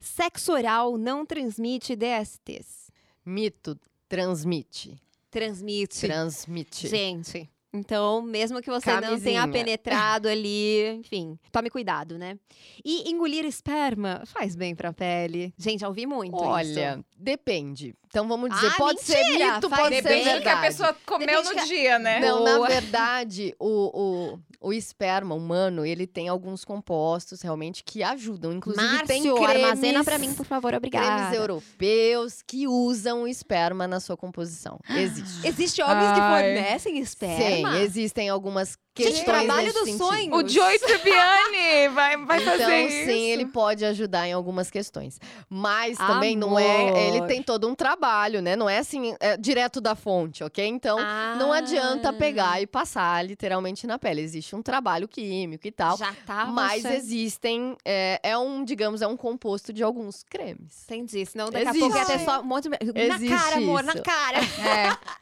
Sexo oral não transmite DSTs. Mito transmite. Transmite. Transmite. Gente. Então, mesmo que você não tenha Camisinha. penetrado <laughs> ali, enfim, tome cuidado, né? E engolir esperma faz bem pra pele. Gente, já ouvi muito Olha, isso. depende. Então vamos dizer, Ah, pode ser mentira! mito, Faz pode ser Depende do que a verdade. pessoa comeu Depende no que dia, né? Não, Boa. na verdade, o, o, o esperma humano, ele tem alguns compostos realmente que ajudam. Inclusive, tem Márcio, cremes, armazena pra mim, por favor, cremes obrigada. europeus que usam o esperma na sua composição. Existe. Existe homens que Ai. fornecem esperma? Sim, existem algumas Gente, trabalho dos sentido. sonhos. O Joey Tribbiani vai, vai então, fazer sim, isso. ele pode ajudar em algumas questões. Mas também não é. Amor. Ele tem todo um trabalho, né? Não é assim, é direto da fonte, ok? Então, não adianta Ah, pegar e passar literalmente na pele. Existe um trabalho químico e tal. Já tava Mas achando- existem. É, é um, digamos, é um composto de alguns cremes. Entendi, senão daqui Existe. a pouco ia ter só um monte de... Na Existe cara, amor, na cara.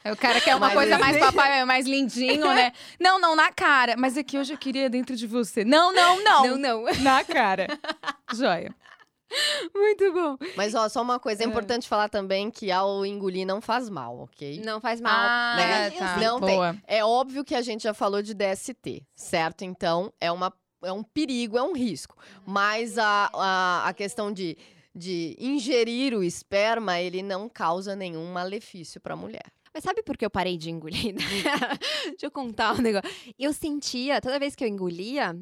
É, o cara quer uma Mas coisa mais existe. papai, mais lindinho, né? <laughs> Não, não, na cara. Mas aqui hoje eu queria dentro de você. Não, não, não. Não, não. Na cara. Joia. Muito bom. Mas, ó, só uma coisa. É É. importante falar também que ao engolir não faz mal, ok? Não faz mal. Ah, né? tá. Não tem. Boa. É óbvio que a gente já falou de DST, certo? Então, é, uma, é um perigo, é um risco. Mas a, a, a questão de, de ingerir o esperma, ele não causa nenhum malefício para a mulher. Mas sabe por que eu parei de engolir? <laughs> Deixa eu contar um negócio. Eu sentia, toda vez que eu engolia,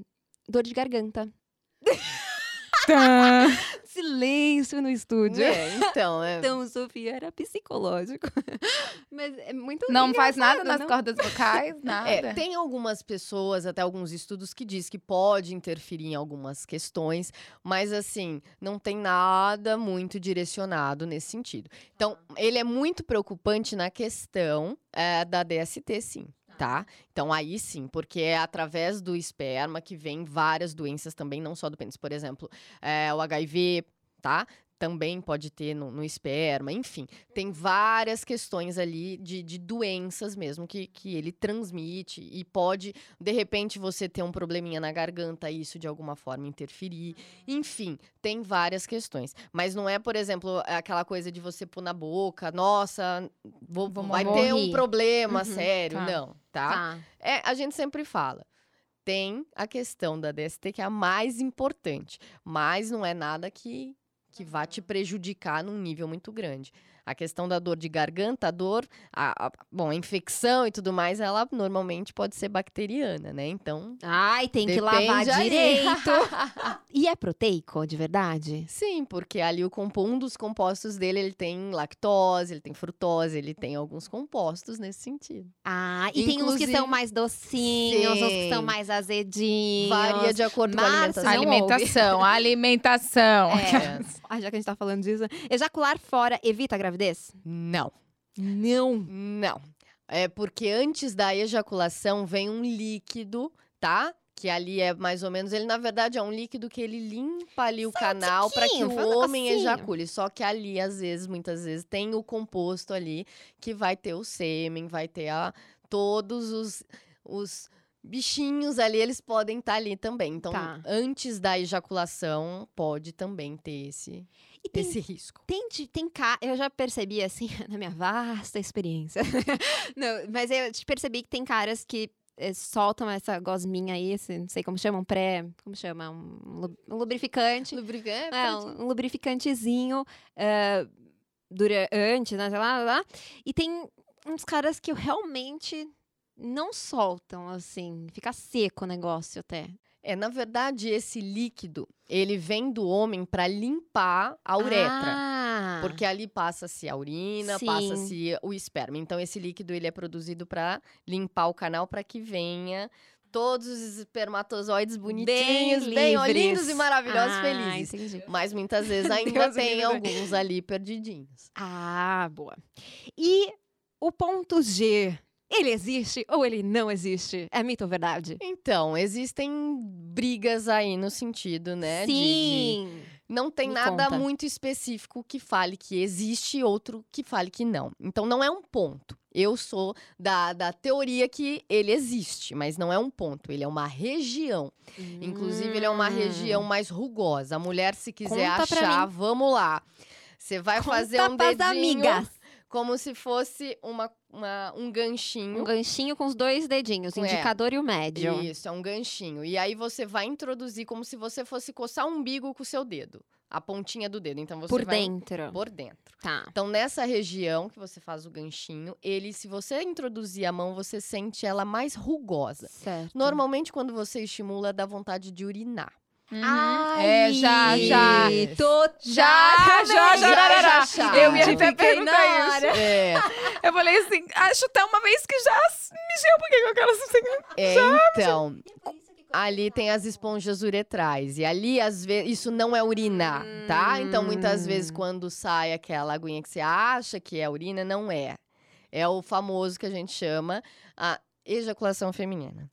dor de garganta. <laughs> Tá. <laughs> Silêncio no estúdio. É, então, é. Então, Sofia, era psicológico. <laughs> Mas é muito Não faz nada nas não? cordas vocais, <laughs> nada. É, tem algumas pessoas, até alguns estudos que diz que pode interferir em algumas questões, mas assim, não tem nada muito direcionado nesse sentido. Então, ele é muito preocupante na questão eh, da DST, sim. Tá? Então, aí sim, porque é através do esperma que vem várias doenças também, não só do pênis. Por exemplo, eh, o HIV, tá? Também pode ter no, no esperma, enfim. Tem várias questões ali de, de doenças mesmo que, que ele transmite e pode, de repente, você ter um probleminha na garganta, isso de alguma forma interferir. Enfim, tem várias questões. Mas não é, por exemplo, aquela coisa de você pôr na boca, nossa, vou, vai ter um morrer. problema Uhum, sério. tá. Não, tá? Tá. É, a gente sempre fala. Tem a questão da DST que é a mais importante, mas não é nada que, que vá te prejudicar num nível muito grande. A questão da dor de garganta, a dor, a, a- bom, a infecção e tudo mais, ela normalmente pode ser bacteriana, né? Então, Ai, tem que lavar direito. <laughs> e é proteico, de verdade? Sim, porque ali o compo- um dos compostos dele, ele tem lactose, ele tem frutose, ele tem alguns compostos nesse sentido. Ah, e tem uns que Inclusive- são mais docinhos, uns que são Sim. mais azedinhos. Varia de acordo com a alimentação. Alimentação, alimentação. É. <laughs> Ah, já que a gente tá falando disso. Ejacular fora evita a gravidez? Não. Não. Não. É porque antes da ejaculação vem um líquido, tá? Que ali é mais ou menos, ele na verdade é um líquido que ele limpa ali o canal para que o um homem negocinho. ejacule. Só que ali, às vezes, muitas vezes, tem o composto ali que vai ter o sêmen, vai ter a, todos os, os bichinhos ali, eles podem estar ali também. Então, Tá. antes da ejaculação, pode também ter esse, E tem, esse risco. tem, tem ca... Eu já percebi, assim, <laughs> na minha vasta experiência. <laughs> não, mas eu percebi que tem caras que eh, soltam essa gosminha aí, esse, não sei como chama, um pré... Como chama? Um, um lubrificante. Lubrificante? É, um, um lubrificantezinho eh, dura, antes, né? Sei lá, lá, lá. E tem uns caras que eu realmente não soltam, assim. Fica seco o negócio até. É, na verdade, esse líquido, ele vem do homem para limpar a uretra. Ah, Porque ali passa-se a urina, passa-se o esperma. Então, esse líquido ele é produzido para limpar o canal para que venha todos os espermatozoides bonitinhos, bem, ó, livres. lindos e maravilhosos, ah, felizes. Entendi. Mas muitas vezes <laughs> ainda tem alguns ali perdidinhos. Ah, boa. E o ponto G, ele existe ou ele não existe? É mito ou verdade? Então, existem brigas aí no sentido, né? de- de- Sim. Não tem Me nada conta. muito específico que fale que existe e outro que fale que não. Então não é um ponto. Eu sou da, da teoria que ele existe, mas não é um ponto. Ele é uma região. Inclusive, ele é uma Hum. região mais rugosa. A mulher, se quiser Conta achar, vamos lá. Você vai fazer Conta um pras dedinho amigas. como se fosse uma, uma- um ganchinho. Um ganchinho com os dois dedinhos, o É. indicador e o médio. Isso, é um ganchinho. E aí você vai introduzir como se você fosse coçar o umbigo com o seu dedo. A pontinha do dedo. Então você Por vai dentro. por dentro. Tá. Então, nessa região que você faz o ganchinho, ele, se você introduzir a mão, você sente ela mais rugosa. Certo. Normalmente, quando você estimula, dá vontade de urinar. Uhum. é, já, já. Tô Já, já, já, já, já. Eu ia até perguntar isso. É, <laughs> Eu falei assim, acho até uma vez que já mexeu, porque com aquela assim. é, então, ali tem as esponjas uretrais. E ali, às vezes, isso não é urinar, tá? Então, muitas vezes, Hum. quando sai aquela aguinha que você acha que é urina, não é. É o famoso que a gente chama a ejaculação feminina.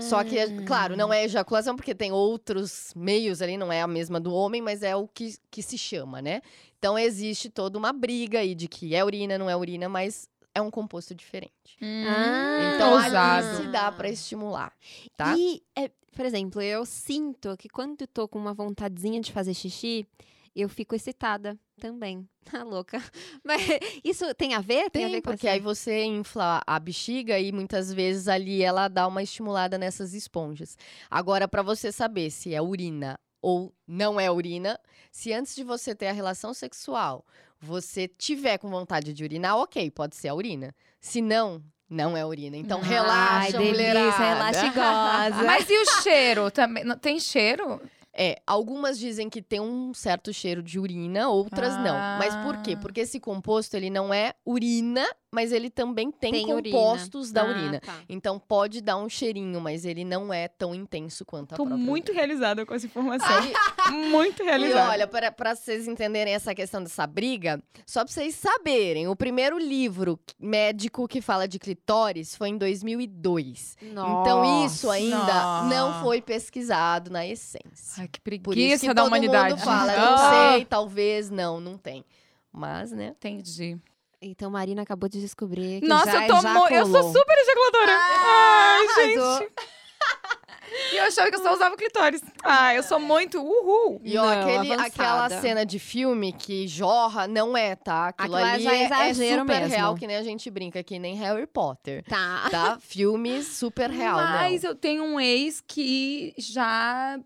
Só que, é- claro, não é ejaculação, porque tem outros meios ali, não é a mesma do homem, mas é o que, que se chama, né? Então existe toda uma briga aí de que é urina, não é urina, mas é um composto diferente. Ah, Então ousado. ali se dá pra estimular, tá? E, é, por exemplo, eu sinto que quando eu tô com uma vontadezinha de fazer xixi, eu fico excitada também. <laughs> Tá louca. Mas isso tem a ver? Tem, a Tem, ver com porque aí você infla a bexiga e muitas vezes ali ela dá uma estimulada nessas esponjas. Agora, pra você saber se é urina ou não é urina, se antes de você ter a relação sexual você tiver com vontade de urinar, ok, pode ser a urina. Se não, não é urina. Então Ai, relaxa, delícia, mulherada. relaxigosa. Mas e o cheiro? Também, não- tem cheiro? É, algumas dizem que tem um certo cheiro de urina, outras não. Mas por quê? Ah. Porque esse composto, ele não é urina, mas ele também tem, Tem urina. compostos da Ah, urina. tá. Então pode dar um cheirinho, mas ele não é tão intenso quanto a Tô muito urina. realizada com essa informação. Aí, <laughs> muito e realizada. olha, para pra vocês entenderem essa questão dessa briga, só pra vocês saberem, o primeiro livro médico que fala de clitóris foi em 2002. Então isso ainda Nossa. não foi pesquisado na essência. Ai, que Por isso preguiça que da todo humanidade. mundo fala, Ah, não sei, talvez, não, não tem. Mas, né? Entendi. Então, Marina acabou de descobrir que Nossa, já eu tô mo- Eu sou super ejaculadora. Ai, arrasou. gente. <laughs> E eu achava que eu só usava clitóris. Ah, eu sou muito uhul. E ó, Não, aquele, avançada. aquela cena de filme que jorra, não é, tá? Aquilo, Aquilo ali já é é, é exagero super mesmo. real, que nem a gente brinca, que nem Harry Potter, Tá. tá? Filme super real, Mas não. eu tenho um ex que já,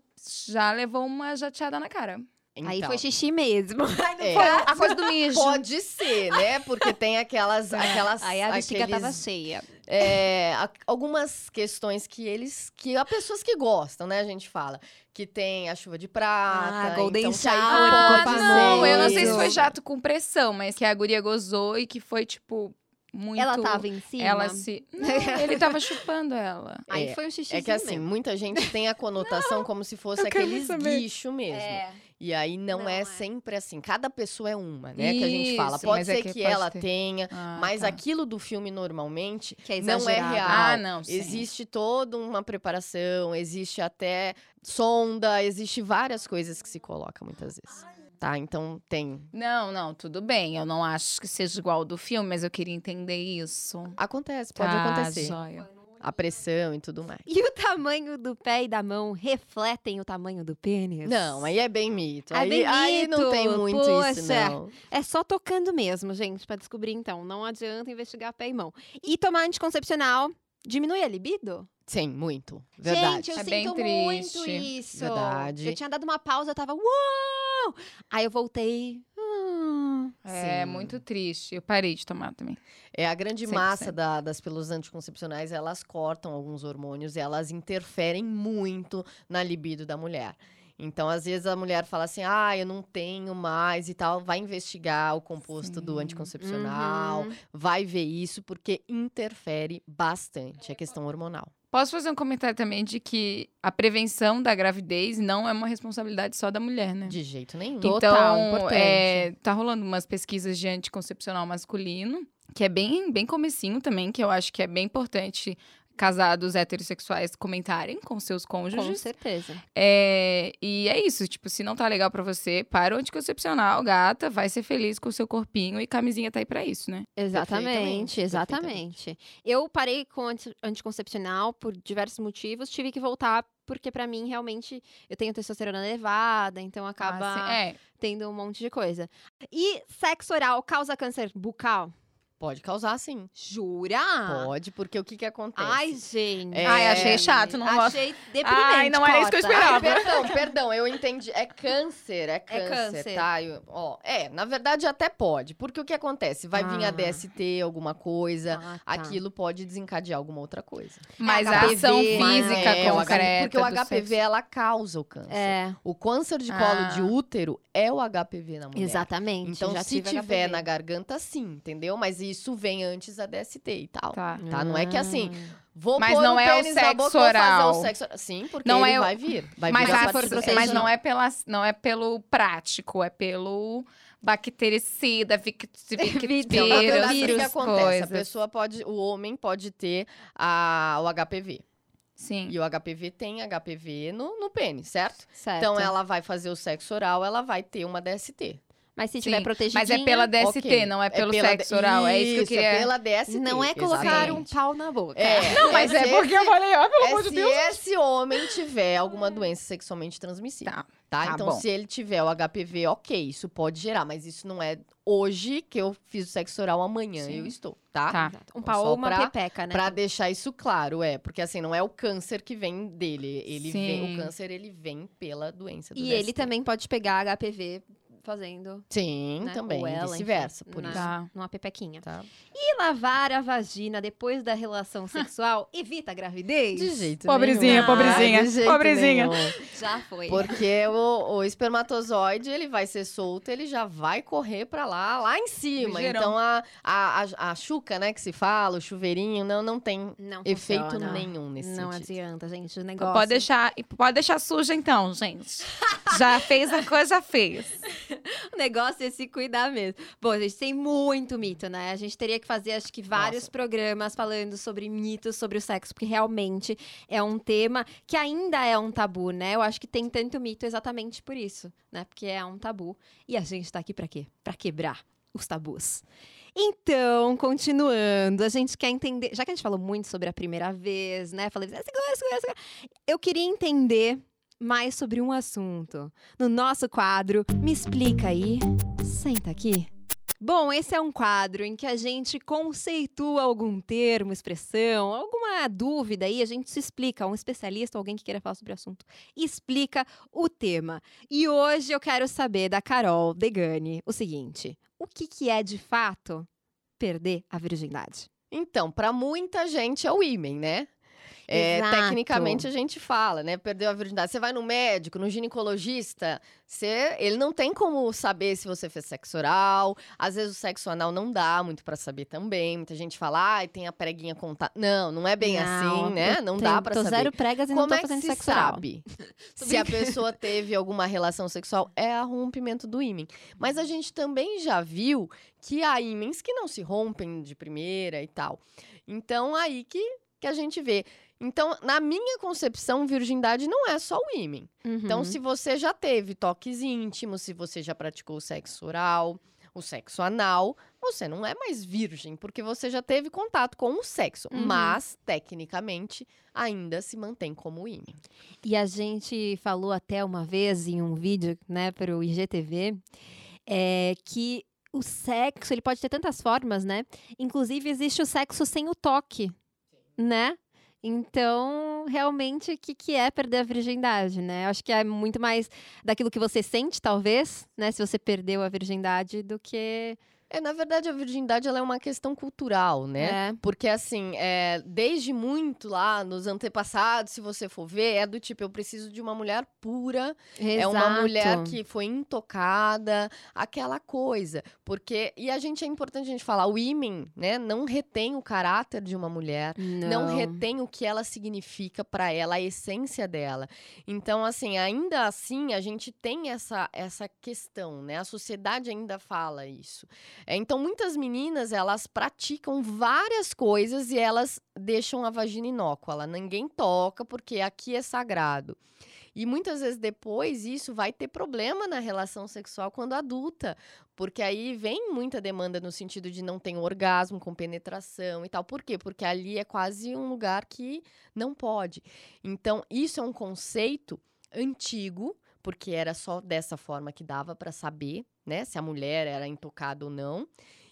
já levou uma jateada na cara. Aí Então, foi xixi mesmo. <laughs> é, Foi a coisa do mijo. Pode ser, né? Porque tem aquelas, aquelas Aí a bexiga aqueles, tava cheia. é, a- algumas questões que eles, que há pessoas que gostam, né? A gente fala que tem a chuva de prata, Ah, golden então aí shower, ser não, eu não sei se foi jato com pressão, mas que a guria gozou e que foi, tipo, muito. Ela tava em cima. Ela se. Não, <laughs> ele tava chupando ela. Aí É, foi um xixi. É que assim, muita gente tem a conotação como se fosse aqueles guicho mesmo. É. E aí não, Não é, é. sempre assim. Cada pessoa é uma, né? que a gente fala. Isso, Pode é ser que que, pode ela ter. tenha, Ah, mas tá. aquilo do filme normalmente é não é exagerado. real. Ah, não. sim. Existe toda uma preparação, existe até sonda, existe várias coisas que se coloca muitas vezes. Tá? Então tem. Não, não, tudo bem. Eu não acho que seja igual ao do filme, mas eu queria entender isso. Acontece, pode Tá, acontecer. joia. A pressão e tudo mais. E o tamanho do pé e da mão refletem o tamanho do pênis? Não, aí é bem mito. É aí, bem aí não tem mito, muito isso, poxa. não. É só tocando mesmo, gente, pra descobrir então. Não adianta investigar pé e mão. E tomar anticoncepcional diminui a libido? Sim, muito. Verdade. Gente, eu É bem sinto muito isso. Verdade. Eu tinha dado uma pausa, eu tava uau! Aí eu voltei. É Sim. muito triste. Eu parei de tomar também. É a grande 100%. massa da- das pílulas anticoncepcionais, elas cortam alguns hormônios e elas interferem muito na libido da mulher. Então, às vezes a mulher fala assim: "Ah, eu não tenho mais" e tal, vai investigar o composto do Sim. anticoncepcional, Uhum. vai ver isso porque interfere bastante a questão hormonal. Posso fazer um comentário também de que a prevenção da gravidez não é uma responsabilidade só da mulher, né? De jeito nenhum. Total, então, importante. é, tá rolando umas pesquisas de anticoncepcional masculino, que é bem, bem comecinho também, que eu acho que é bem importante casados heterossexuais comentarem com seus Com cônjuges. certeza. É, e é isso, tipo, se não tá legal pra você, para o anticoncepcional, gata, vai ser feliz com o seu corpinho e camisinha tá aí pra isso, né? Exatamente, Perfeitamente, exatamente. Eu parei com anti- anticoncepcional por diversos motivos, tive que voltar porque pra mim realmente eu tenho testosterona elevada, então acaba Ah, é, tendo um monte de coisa. E sexo oral causa câncer bucal? Pode causar sim. Jura? Pode, porque o que que acontece? Ai, gente. É, Ai, achei chato, não gosto. Achei deprimente. Ai, não era isso que eu esperava. Ai, perdão, perdão, eu entendi. É câncer, é câncer, câncer. tá? Eu- ó, é, na verdade até pode, porque o que acontece? Vai vir Ah. a DST, alguma coisa, Ah, tá. aquilo pode desencadear alguma outra coisa. mas a HPV, ação física É, concreta porque o HPV sexo- ela causa o câncer. É, O câncer de colo de Ah. útero é o HPV na mulher. exatamente. Então, já se tive tiver HPV. na garganta, sim, entendeu? Mas isso vem antes da DST e tal. Tá. Tá, não é que assim, vou Mas não é o sexo boca, oral. o sexo Sim, porque Não é vai vir. Vai Mas, vir a- a mas não é pela, não é pelo prático, é pelo bactericida, <laughs> que vírus, que acontece? coisas. A pessoa pode, o homem pode ter a, o HPV. Sim. E o HPV tem HPV no, no pênis, certo? Certo. Então ela vai fazer o sexo oral, ela vai ter uma DST. Mas se Sim, tiver protegidinha... Mas é pela DST, Ok. não é pelo pela sexo oral. É isso que eu queria. É pela DST. Não é colocar exatamente. um pau na boca. É, Não, mas é se porque eu esse- falei, ó, pelo é amor de se Deus. esse homem tiver alguma doença sexualmente transmissível. Tá. Tá? Tá então, bom. se ele tiver o HPV, ok, isso pode gerar, mas isso não é hoje que eu fiz o sexo oral, amanhã Sim. eu estou, tá? Tá. Exato. Um Então, pau ou uma pra- pepeca, né? Pra deixar isso claro, é, porque assim, não é o câncer que vem dele, ele vem, o câncer ele vem pela doença do E ele DST. também pode pegar HPV fazendo Sim, né? também, Ou ela, vice-versa, por na- isso. Tá. numa pepequinha. Tá? E lavar a vagina depois da relação <laughs> sexual evita a gravidez? De jeito Pobrezinha, nenhum. pobrezinha, Ah, de jeito pobrezinha. nenhum. Já foi. Porque o, o espermatozoide, ele vai ser solto, ele já vai correr pra lá, lá em cima. Então, a, a, a, a chuca, né, que se fala, o chuveirinho, não, não tem Não efeito funciona. nenhum nesse Não sentido. adianta, gente. O negócio. Pode deixar, pode deixar suja então, gente. Já fez a coisa, já fez. <laughs> <laughs> O negócio é se cuidar mesmo. Bom, gente, tem muito mito, né? A gente teria que fazer, acho que, vários Nossa. programas falando sobre mitos sobre o sexo, porque realmente é um tema que ainda é um tabu, né? Eu acho que tem tanto mito exatamente por isso, né? Porque é um tabu. E a gente tá aqui pra quê? Pra quebrar os tabus. Então, continuando, a gente quer entender. Já que a gente falou muito sobre a primeira vez, né? Falei, "Ah, segura, segura, segura." eu queria entender mais sobre um assunto. No nosso quadro, me explica aí. Senta aqui. Bom, esse é um quadro em que a gente conceitua algum termo, expressão, alguma dúvida aí, a gente se explica, um especialista, alguém que queira falar sobre o assunto, explica o tema. E hoje eu quero saber da Carol Degani o seguinte: o que, que é de fato perder a virgindade? Então, pra muita gente é o ímen, né? É, tecnicamente a gente fala, né? Perdeu a virgindade. Você vai no médico, no ginecologista, você, ele não tem como saber se você fez sexo oral. Às vezes o sexo anal não dá muito pra saber também. Muita gente fala, ai, tem a preguinha contar. Não, não é bem Não, assim, né? Não tenho- dá pra tô saber. zero pregas e Como não tô é que fazendo se sexo oral. sabe <laughs> se a pessoa teve alguma relação sexual? É a rompimento do ímen. Mas a gente também já viu que há ímens que não se rompem de primeira e tal. Então, aí que, que a gente vê. Então, na minha concepção, virgindade não é só o ímen. Então, Uhum. se você já teve toques íntimos, se você já praticou o sexo oral, o sexo anal, você não é mais virgem, porque você já teve contato com o sexo. Uhum. Mas, tecnicamente, ainda se mantém como ímen. E a gente falou até uma vez em um vídeo, né, para o IGTV, é, que o sexo ele pode ter tantas formas, né? Inclusive existe o sexo sem o toque, né? Então, realmente, o que, que é perder a virgindade, né? Acho que é muito mais daquilo que você sente, talvez, né? Se você perdeu a virgindade, do que. É, na verdade, a virgindade ela é uma questão cultural, né? É. Porque, assim, é, desde muito lá, nos antepassados, se você for ver, é do tipo, eu preciso de uma mulher pura, é uma Exato. mulher que foi intocada, aquela coisa. Porque, e a gente, é importante a gente falar, o ímen, né, não retém o caráter de uma mulher, não, retém o que ela significa para ela, a essência dela. Então, assim, ainda assim, a gente tem essa, essa questão, né? A sociedade ainda fala isso. É, então, muitas meninas, elas praticam várias coisas e elas deixam a vagina inócua. Ela ninguém toca porque aqui é sagrado. E muitas vezes depois isso vai ter problema na relação sexual quando adulta, porque aí vem muita demanda no sentido de não ter orgasmo com penetração e tal. Por quê? Porque ali é quase um lugar que não pode. Então, isso é um conceito antigo, porque era só dessa forma que dava para saber, né, se a mulher era intocada ou não.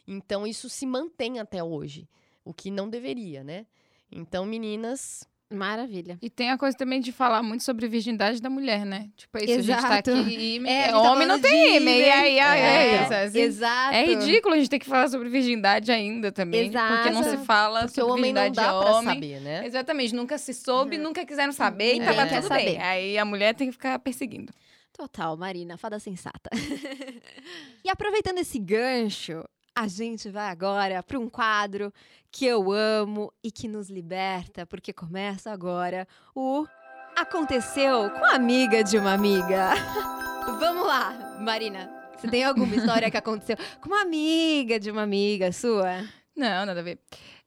Então, isso se mantém até hoje, o que não deveria, né? Então, meninas, Maravilha. E tem a coisa também de falar muito sobre virgindade da mulher, né? Tipo, é isso, a gente tá Exato. aqui, É, a é, gente tá homem não tem de ímen, e aí, aí, É, é, isso, assim, Exato. É ridículo a gente ter que falar sobre virgindade ainda também. Porque não se Exato. fala porque o sobre homem não virgindade dá de pra homem. saber, né? Exatamente, nunca se soube, nunca quiseram saber e tava quer tudo saber. bem. Aí a mulher tem que ficar perseguindo. Total, Marina, fada sensata. <laughs> e aproveitando esse gancho, a gente vai agora para um quadro que eu amo e que nos liberta, porque começa agora o Aconteceu com a amiga de uma amiga. <laughs> Vamos lá, Marina. Você tem alguma história que aconteceu com uma amiga de uma amiga sua? Não, nada a ver.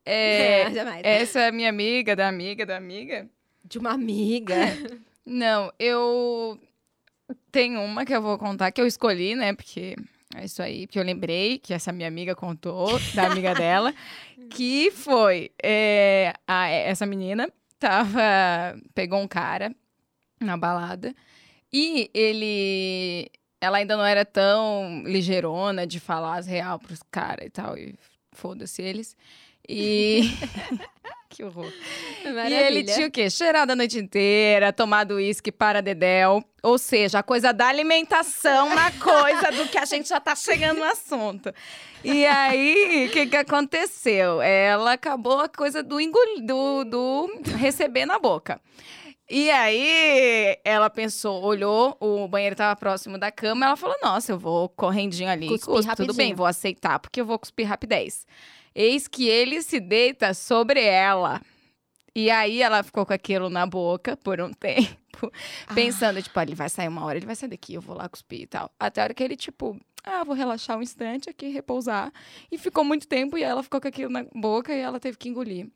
É, <laughs> jamais. essa é minha amiga, da amiga, da amiga. De uma amiga. Não, eu tenho uma que eu vou contar que eu escolhi, né? Porque é isso aí, porque eu lembrei que essa minha amiga contou, da amiga <laughs> dela, que foi é, a- essa menina tava pegou um cara na balada e ele ela ainda não era tão ligeirona de falar as real pros caras e tal e foda-se eles e <laughs> que horror e ele Maravilha. tinha o quê? Cheirado a noite inteira, tomado uísque para dedéu. Ou seja, a coisa da alimentação na coisa do que a gente já tá chegando no assunto. E aí, o que, que aconteceu? Ela acabou a coisa do engolir, do, do receber na boca. E aí, ela pensou, olhou, o banheiro tava próximo da cama, ela falou: Nossa, eu vou correndinho ali, Cuspir tudo bem, vou aceitar, porque eu vou cuspir rapidez. Eis que ele se deita sobre ela. E aí ela ficou com aquilo na boca por um <laughs> tempo, pensando, tipo, ah, ele vai sair uma hora, ele vai sair daqui, eu vou lá cuspir e tal. Até a hora que ele, tipo, ah, vou relaxar um instante aqui, repousar. E ficou muito tempo e ela ficou com aquilo na boca e ela teve que engolir.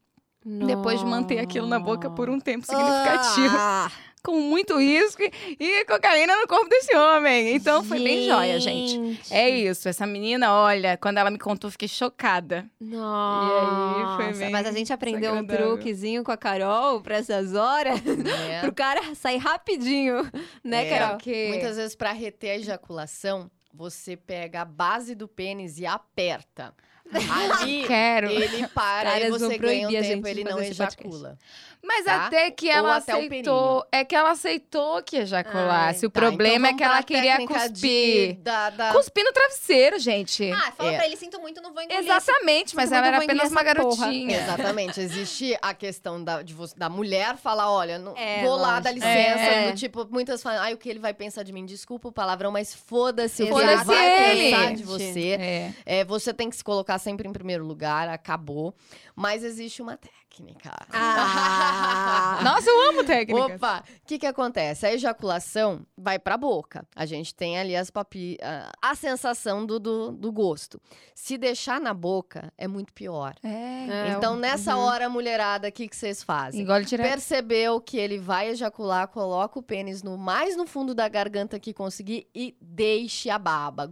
Depois de manter aquilo na boca por um tempo significativo, Ah, <laughs> com muito risco e cocaína no corpo desse homem. Então foi bem joia, gente. É isso, essa menina, olha, quando ela me contou, eu fiquei chocada. Nossa, foi bem mas a gente aprendeu um truquezinho com a Carol pra essas horas, né? <laughs> pro cara sair rapidinho, né, É, Carol? Muitas vezes, para reter a ejaculação, você pega a base do pênis e aperta. Ali <laughs> Quero. ele para Caras e você ganha um tempo, gente ele não ejacula. Mas tá? até que ela aceitou. É que ela aceitou que ejaculasse. o Tá, problema então é que ela queria cuspir. De, da, da... Cuspir no travesseiro, gente. Ah, fala É. pra ele, sinto muito, não vou engolir. Exatamente, mas ela era apenas uma garotinha. Exatamente. Existe a questão da, de você- da mulher falar, olha, não, É, vou lá, dá licença. É. Do tipo, muitas falam, ai, o que ele vai pensar de mim? Desculpa o palavrão, mas foda-se Foda-se ele vai pensar de você. É. É, você tem que se colocar sempre em primeiro lugar, acabou. Mas existe uma técnica. Ah. <laughs> Nossa, eu amo técnicas. Opa, o que que acontece? A ejaculação vai pra boca. A gente tem ali as papi... a, sensação do, do, do gosto. Se deixar na boca, é muito pior. É. então, nessa uhum. hora, mulherada, o que que vocês fazem? Engole direto. Percebeu que ele vai ejacular, coloca o pênis no mais no fundo da garganta que conseguir e deixe a baba.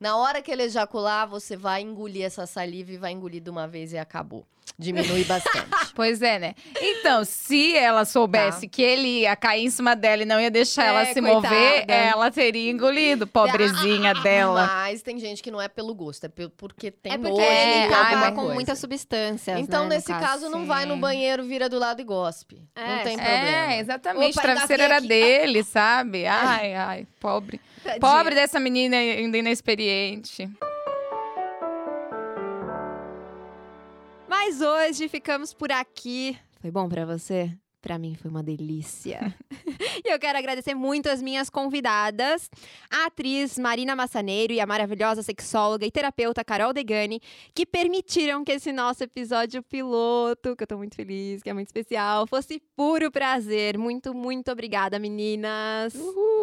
Na hora que ele ejacular, você vai engolir essa saliva e vai engolir de uma vez e acabou. Diminui bastante. <laughs> Pois é, né? Então, se ela soubesse que ele ia cair em cima dela e não ia deixar É, ela se coitada. mover, ela teria engolido, pobrezinha dela. Mas tem gente que não é pelo gosto, é porque tem É porque de tá com coisa. muitas substâncias, Então, né, nesse caso, não vai no banheiro, vira do lado e gospe. É, não tem sim. problema. É, exatamente. Opa, o travesseiro era aqui. dele, sabe? <laughs> Ai, ai, pobre. Tadinha. Pobre dessa menina ainda inexperiente. Mas hoje ficamos por aqui. Foi bom pra você? Pra mim foi uma delícia. <laughs> e eu quero agradecer muito as minhas convidadas, a atriz Marina Massaneiro e a maravilhosa sexóloga e terapeuta Carol Degani, que permitiram que esse nosso episódio piloto, que eu tô muito feliz, que é muito especial, fosse puro prazer. Muito, muito obrigada, meninas.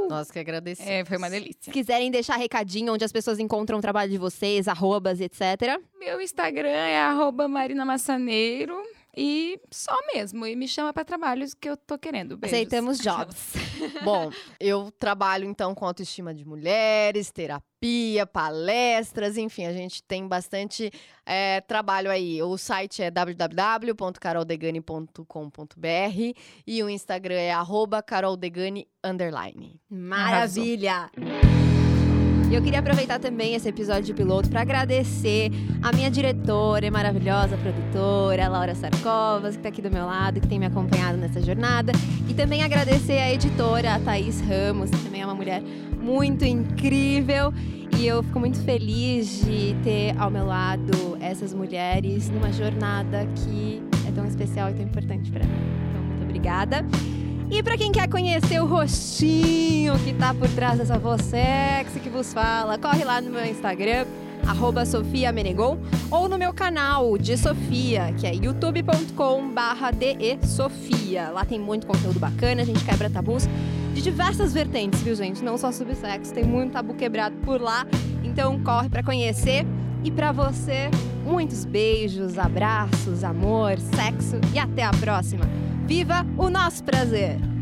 Nós que agradecemos. É, foi uma Se delícia. quiserem deixar recadinho onde as pessoas encontram o trabalho de vocês, arrobas, etc. Meu Instagram é arroba Marina Massaneiro. E só mesmo. E me chama pra trabalhos que eu tô querendo. Beijos. Aceitamos jobs. <laughs> Bom, eu trabalho então com autoestima de mulheres, terapia, palestras, enfim, a gente tem bastante é, trabalho aí. O site é www.caroldegani.com.br e o Instagram é arroba caroldegani underline. Maravilha! E eu queria aproveitar também esse episódio de piloto para agradecer a minha diretora e maravilhosa produtora, Laura Sarcovas, que está aqui do meu lado, que tem me acompanhado nessa jornada. E também agradecer a editora, a Thaís Ramos, que também é uma mulher muito incrível. E eu fico muito feliz de ter ao meu lado essas mulheres numa jornada que é tão especial e tão importante para mim. Então, muito obrigada. E pra quem quer conhecer o rostinho que tá por trás dessa voz sexy que vos fala, corre lá no meu Instagram, arroba Sofia Menegon, ou no meu canal de Sofia, que é youtube.com barra Sofia. Lá tem muito conteúdo bacana, a gente quebra tabus de diversas vertentes, viu gente? Não só sobre sexo, tem muito tabu quebrado por lá. Então corre pra conhecer. E pra você, muitos beijos, abraços, amor, sexo e até a próxima. Viva o nosso prazer!